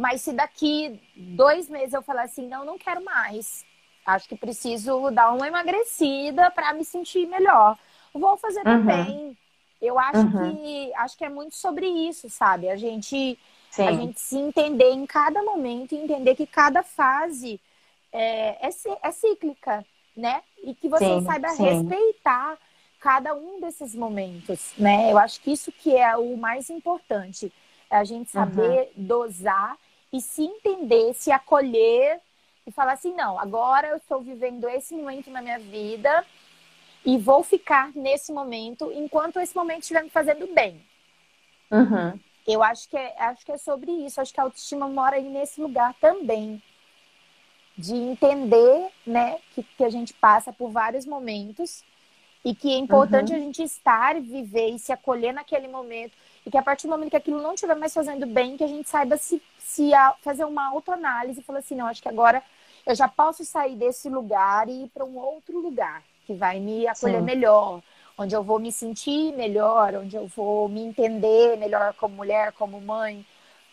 S3: Mas se daqui dois meses eu falar assim, não, não quero mais, acho que preciso dar uma emagrecida para me sentir melhor, vou fazer uhum. também. Eu acho uhum. que acho que é muito sobre isso, sabe? A gente Sim. a gente se entender em cada momento e entender que cada fase é, é, é cíclica, né? E que você sim, saiba sim. respeitar cada um desses momentos, né? Eu acho que isso que é o mais importante. É a gente saber uhum. dosar e se entender, se acolher e falar assim: não, agora eu estou vivendo esse momento na minha vida e vou ficar nesse momento enquanto esse momento estiver me fazendo bem.
S2: Uhum.
S3: Eu acho que, é, acho que é sobre isso. Acho que a autoestima mora aí nesse lugar também. De entender, né, que, que a gente passa por vários momentos E que é importante uhum. a gente estar, viver e se acolher naquele momento. E que a partir do momento que aquilo não estiver mais fazendo bem, que a gente saiba se, se a, fazer uma autoanálise e falar assim, não, acho que agora eu já posso sair desse lugar e ir para um outro lugar que vai me acolher Sim. melhor, onde eu vou me sentir melhor, onde eu vou me entender melhor como mulher, como mãe.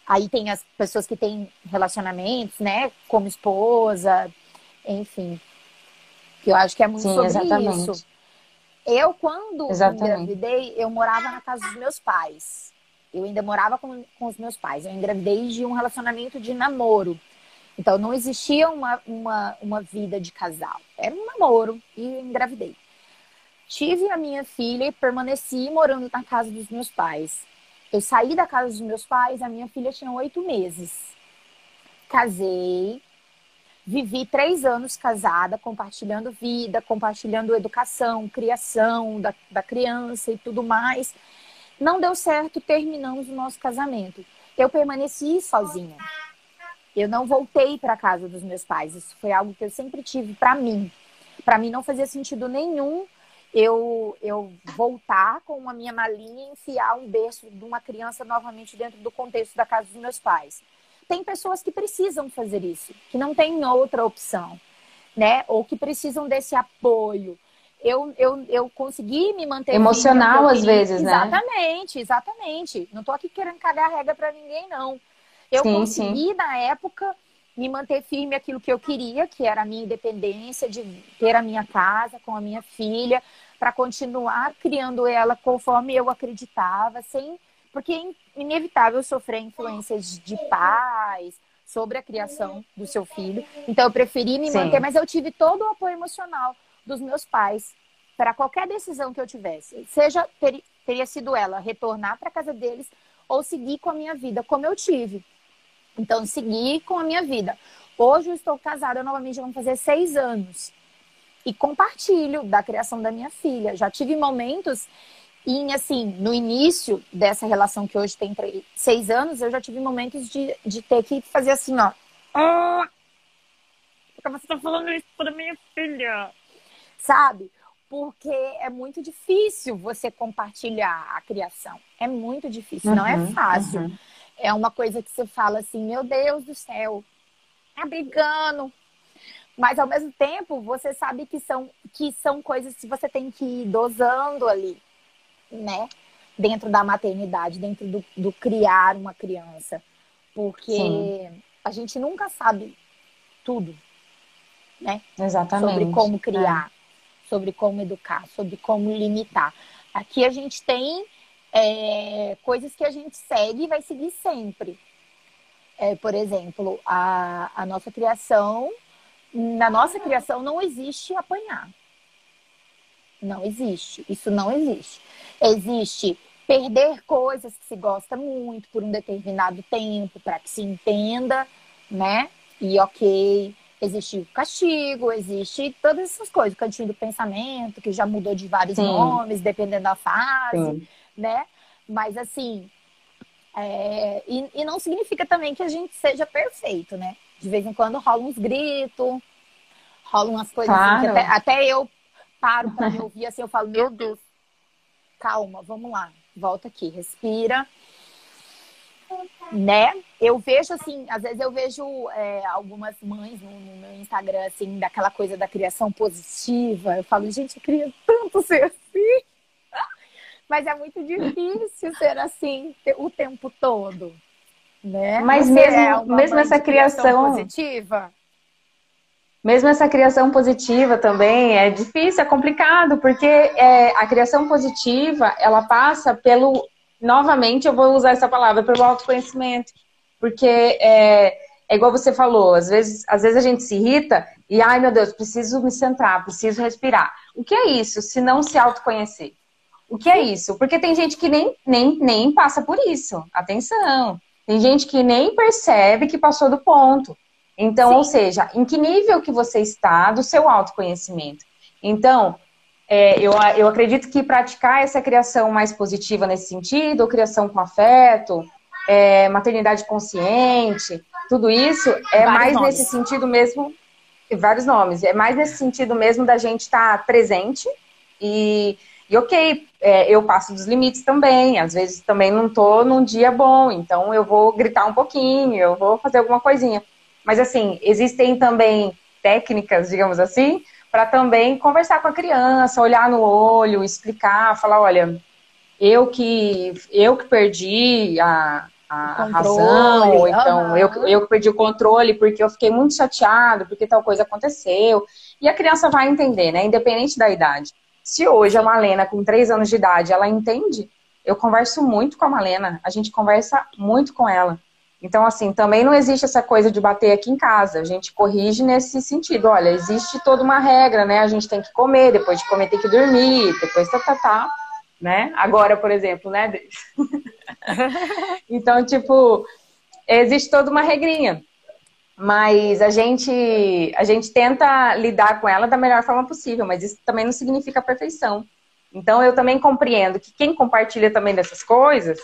S3: Aí tem as pessoas que têm relacionamentos, né, como esposa, enfim. Que eu acho que é muito Sim, sobre exatamente. isso. Eu, quando exatamente. engravidei, eu morava na casa dos meus pais. Eu ainda morava com, com os meus pais. Eu engravidei de um relacionamento de namoro. Então, não existia uma, uma, uma vida de casal. Era um namoro e engravidei. Tive a minha filha e permaneci morando na casa dos meus pais. Eu saí da casa dos meus pais, a minha filha tinha oito meses. Casei, vivi três anos casada, compartilhando vida, compartilhando educação, criação da, da criança e tudo mais. Não deu certo, terminamos o nosso casamento. Eu permaneci sozinha. Eu não voltei para casa dos meus pais. Isso foi algo que eu sempre tive para mim. Para mim não fazia sentido nenhum eu eu voltar com a minha malinha e enfiar um berço de uma criança novamente dentro do contexto da casa dos meus pais. Tem pessoas que precisam fazer isso, que não tem outra opção, né? Ou que precisam desse apoio. Eu, eu, eu consegui me manter
S2: emocional às vezes,
S3: né? Exatamente, exatamente. Não estou aqui querendo cagar regra para ninguém não. Eu sim, consegui, sim. na época, me manter firme aquilo que eu queria, que era a minha independência, de ter a minha casa com a minha filha, para continuar criando ela conforme eu acreditava, sem porque inevitável sofrer influências de pais sobre a criação do seu filho. Então eu preferi me Sim. manter, mas eu tive todo o apoio emocional dos meus pais para qualquer decisão que eu tivesse, seja ter, teria sido ela retornar para casa deles ou seguir com a minha vida como eu tive. Então, seguir com a minha vida. Hoje eu estou casada, novamente vamos fazer seis anos. E compartilho da criação da minha filha. Já tive momentos em, assim, no início dessa relação que hoje tem três, seis anos, eu já tive momentos de, de ter que fazer assim, ó. Ah, porque você está falando isso para minha filha? Sabe? Porque é muito difícil você compartilhar a criação. É muito difícil, uhum, não é uhum, fácil. Uhum é uma coisa que você fala assim, meu Deus do céu, tá brigando. Mas ao mesmo tempo, você sabe que são, que são coisas que você tem que ir dosando ali, né? Dentro da maternidade, dentro do, do criar uma criança. Porque Sim. a gente nunca sabe tudo, né?
S2: Exatamente.
S3: Sobre como criar, é. sobre como educar, sobre como limitar. Aqui a gente tem é, coisas que a gente segue e vai seguir sempre. É, por exemplo, a, a nossa criação, na nossa criação não existe apanhar. Não existe. Isso não existe. Existe perder coisas que se gosta muito por um determinado tempo para que se entenda, né? E ok, existe o castigo, existe todas essas coisas, o cantinho do pensamento, que já mudou de vários Sim. nomes, dependendo da fase. Sim né? Mas assim, é... e, e, não significa também que a gente seja perfeito, né? De vez em quando rola uns gritos, rolam umas coisas claro. assim, até, até, eu paro para me ouvir assim, eu falo, meu Deus, calma, vamos lá, volta aqui, respira. Né? Eu vejo assim, às vezes eu vejo é, algumas mães no, no, meu Instagram, assim, daquela coisa da criação positiva. Eu falo, gente, eu queria tanto ser assim. Mas é muito difícil ser assim o tempo todo. Né?
S2: Mas Você mesmo, é mesmo essa criação
S3: positiva.
S2: Mesmo essa criação positiva também é difícil, é complicado, porque é, a criação positiva ela passa pelo, novamente eu vou usar essa palavra, pelo autoconhecimento. Porque é, é igual você falou, às vezes, às vezes a gente se irrita e, ai meu Deus, preciso me centrar, preciso respirar. O que é isso se não se autoconhecer? O que é isso? Porque tem gente que nem, nem, nem passa por isso. Atenção. Tem gente que nem percebe que passou do ponto. Então, Sim. ou seja, em que nível que você está do seu autoconhecimento? Então, é, eu, eu acredito que praticar essa criação mais positiva nesse sentido, ou criação com afeto, é, maternidade consciente, tudo isso é vários mais nomes. nesse sentido mesmo, vários nomes, é mais nesse sentido mesmo da gente estar tá presente E, e ok, é, eu passo dos limites também. Às vezes também não tô num dia bom, então eu vou gritar um pouquinho, eu vou fazer alguma coisinha. Mas assim, existem também técnicas, digamos assim, para também conversar com a criança, olhar no olho, explicar, falar, olha, eu que eu que perdi a, a razão, ou então uhum. eu, eu que perdi o controle porque eu fiquei muito chateado, porque tal coisa aconteceu. E a criança vai entender, né? Independente da idade. Se hoje a Malena, com três anos de idade, ela entende, eu converso muito com a Malena, a gente conversa muito com ela. Então, assim, também não existe essa coisa de bater aqui em casa. A gente corrige nesse sentido. Olha, existe toda uma regra, né? A gente tem que comer, depois de comer tem que dormir, depois tá, tá, tá né? Agora, por exemplo, né? então, tipo, existe toda uma regrinha. Mas a gente, a gente tenta lidar com ela da melhor forma possível, mas isso também não significa perfeição. Então, eu também compreendo que quem compartilha também dessas coisas,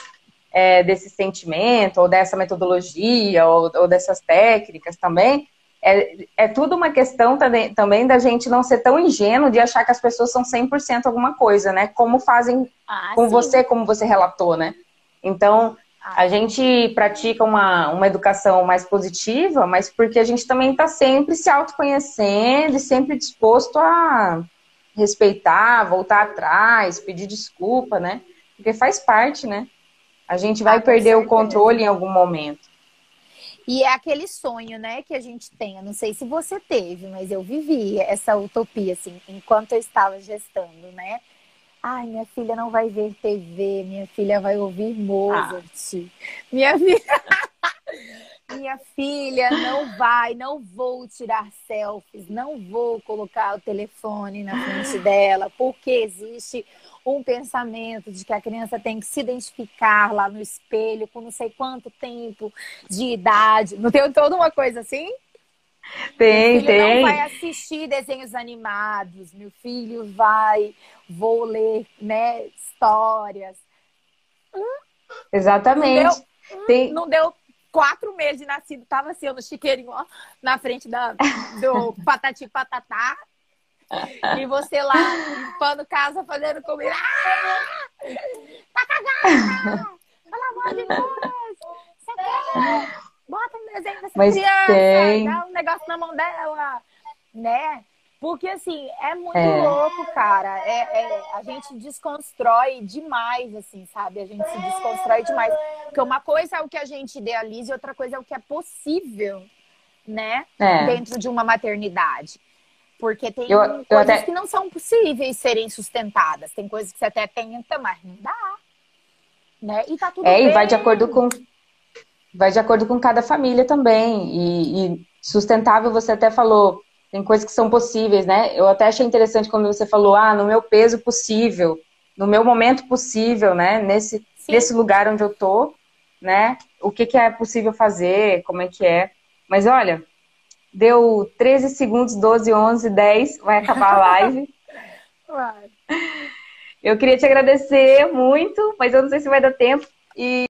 S2: é, desse sentimento, ou dessa metodologia, ou, ou dessas técnicas também, é, é tudo uma questão também, também da gente não ser tão ingênuo de achar que as pessoas são 100% alguma coisa, né? Como fazem ah, com sim. você, como você relatou, né? Então, ah. a gente pratica uma, uma educação mais positiva, mas porque a gente também está sempre se autoconhecendo e sempre disposto a respeitar, voltar atrás, pedir desculpa, né? Porque faz parte, né? A gente vai ah, perder o controle em algum momento.
S3: E é aquele sonho, né, que a gente tem. Eu não sei se você teve, mas eu vivi essa utopia, assim, enquanto eu estava gestando, né? Ai, minha filha não vai ver TV, minha filha vai ouvir Mozart. Ah. Minha filha. minha filha não vai, não vou tirar selfies, não vou colocar o telefone na frente dela, porque existe um pensamento de que a criança tem que se identificar lá no espelho com não sei quanto tempo de idade. Não tem toda uma coisa assim?
S2: Tem, meu filho tem.
S3: não vai assistir desenhos animados, meu filho vai, vou ler, né, histórias.
S2: Hum, Exatamente.
S3: Não deu, hum, tem... não deu quatro meses de nascido, tava assim, no chiqueirinho, ó, na frente da, do patati patatá, e você lá limpando casa, fazendo comida. Ah! Tá cagada! Pelo amor de Deus! Você quer? Bota um desenho dessa Mas criança, tem... dá um negócio na mão dela, né? Porque, assim, é muito é. louco, cara. É, é, a gente desconstrói demais, assim, sabe? A gente se desconstrói demais. Porque uma coisa é o que a gente idealiza e outra coisa é o que é possível, né? É. Dentro de uma maternidade. Porque tem eu, coisas eu até... que não são possíveis serem sustentadas. Tem coisas que você até tenta, mas não dá. Né? E tá tudo
S2: É,
S3: bem.
S2: e vai de acordo com vai de acordo com cada família também. E, e, sustentável, você até falou, tem coisas que são possíveis, né? Eu até achei interessante quando você falou, ah, no meu peso possível, no meu momento possível, né? Nesse, nesse lugar onde eu tô, né? O que, que é possível fazer, como é que é. Mas olha, Deu 13 segundos, 12, 11, 10, vai acabar a live.
S3: Vai.
S2: Eu queria te agradecer muito, mas eu não sei se vai dar tempo. E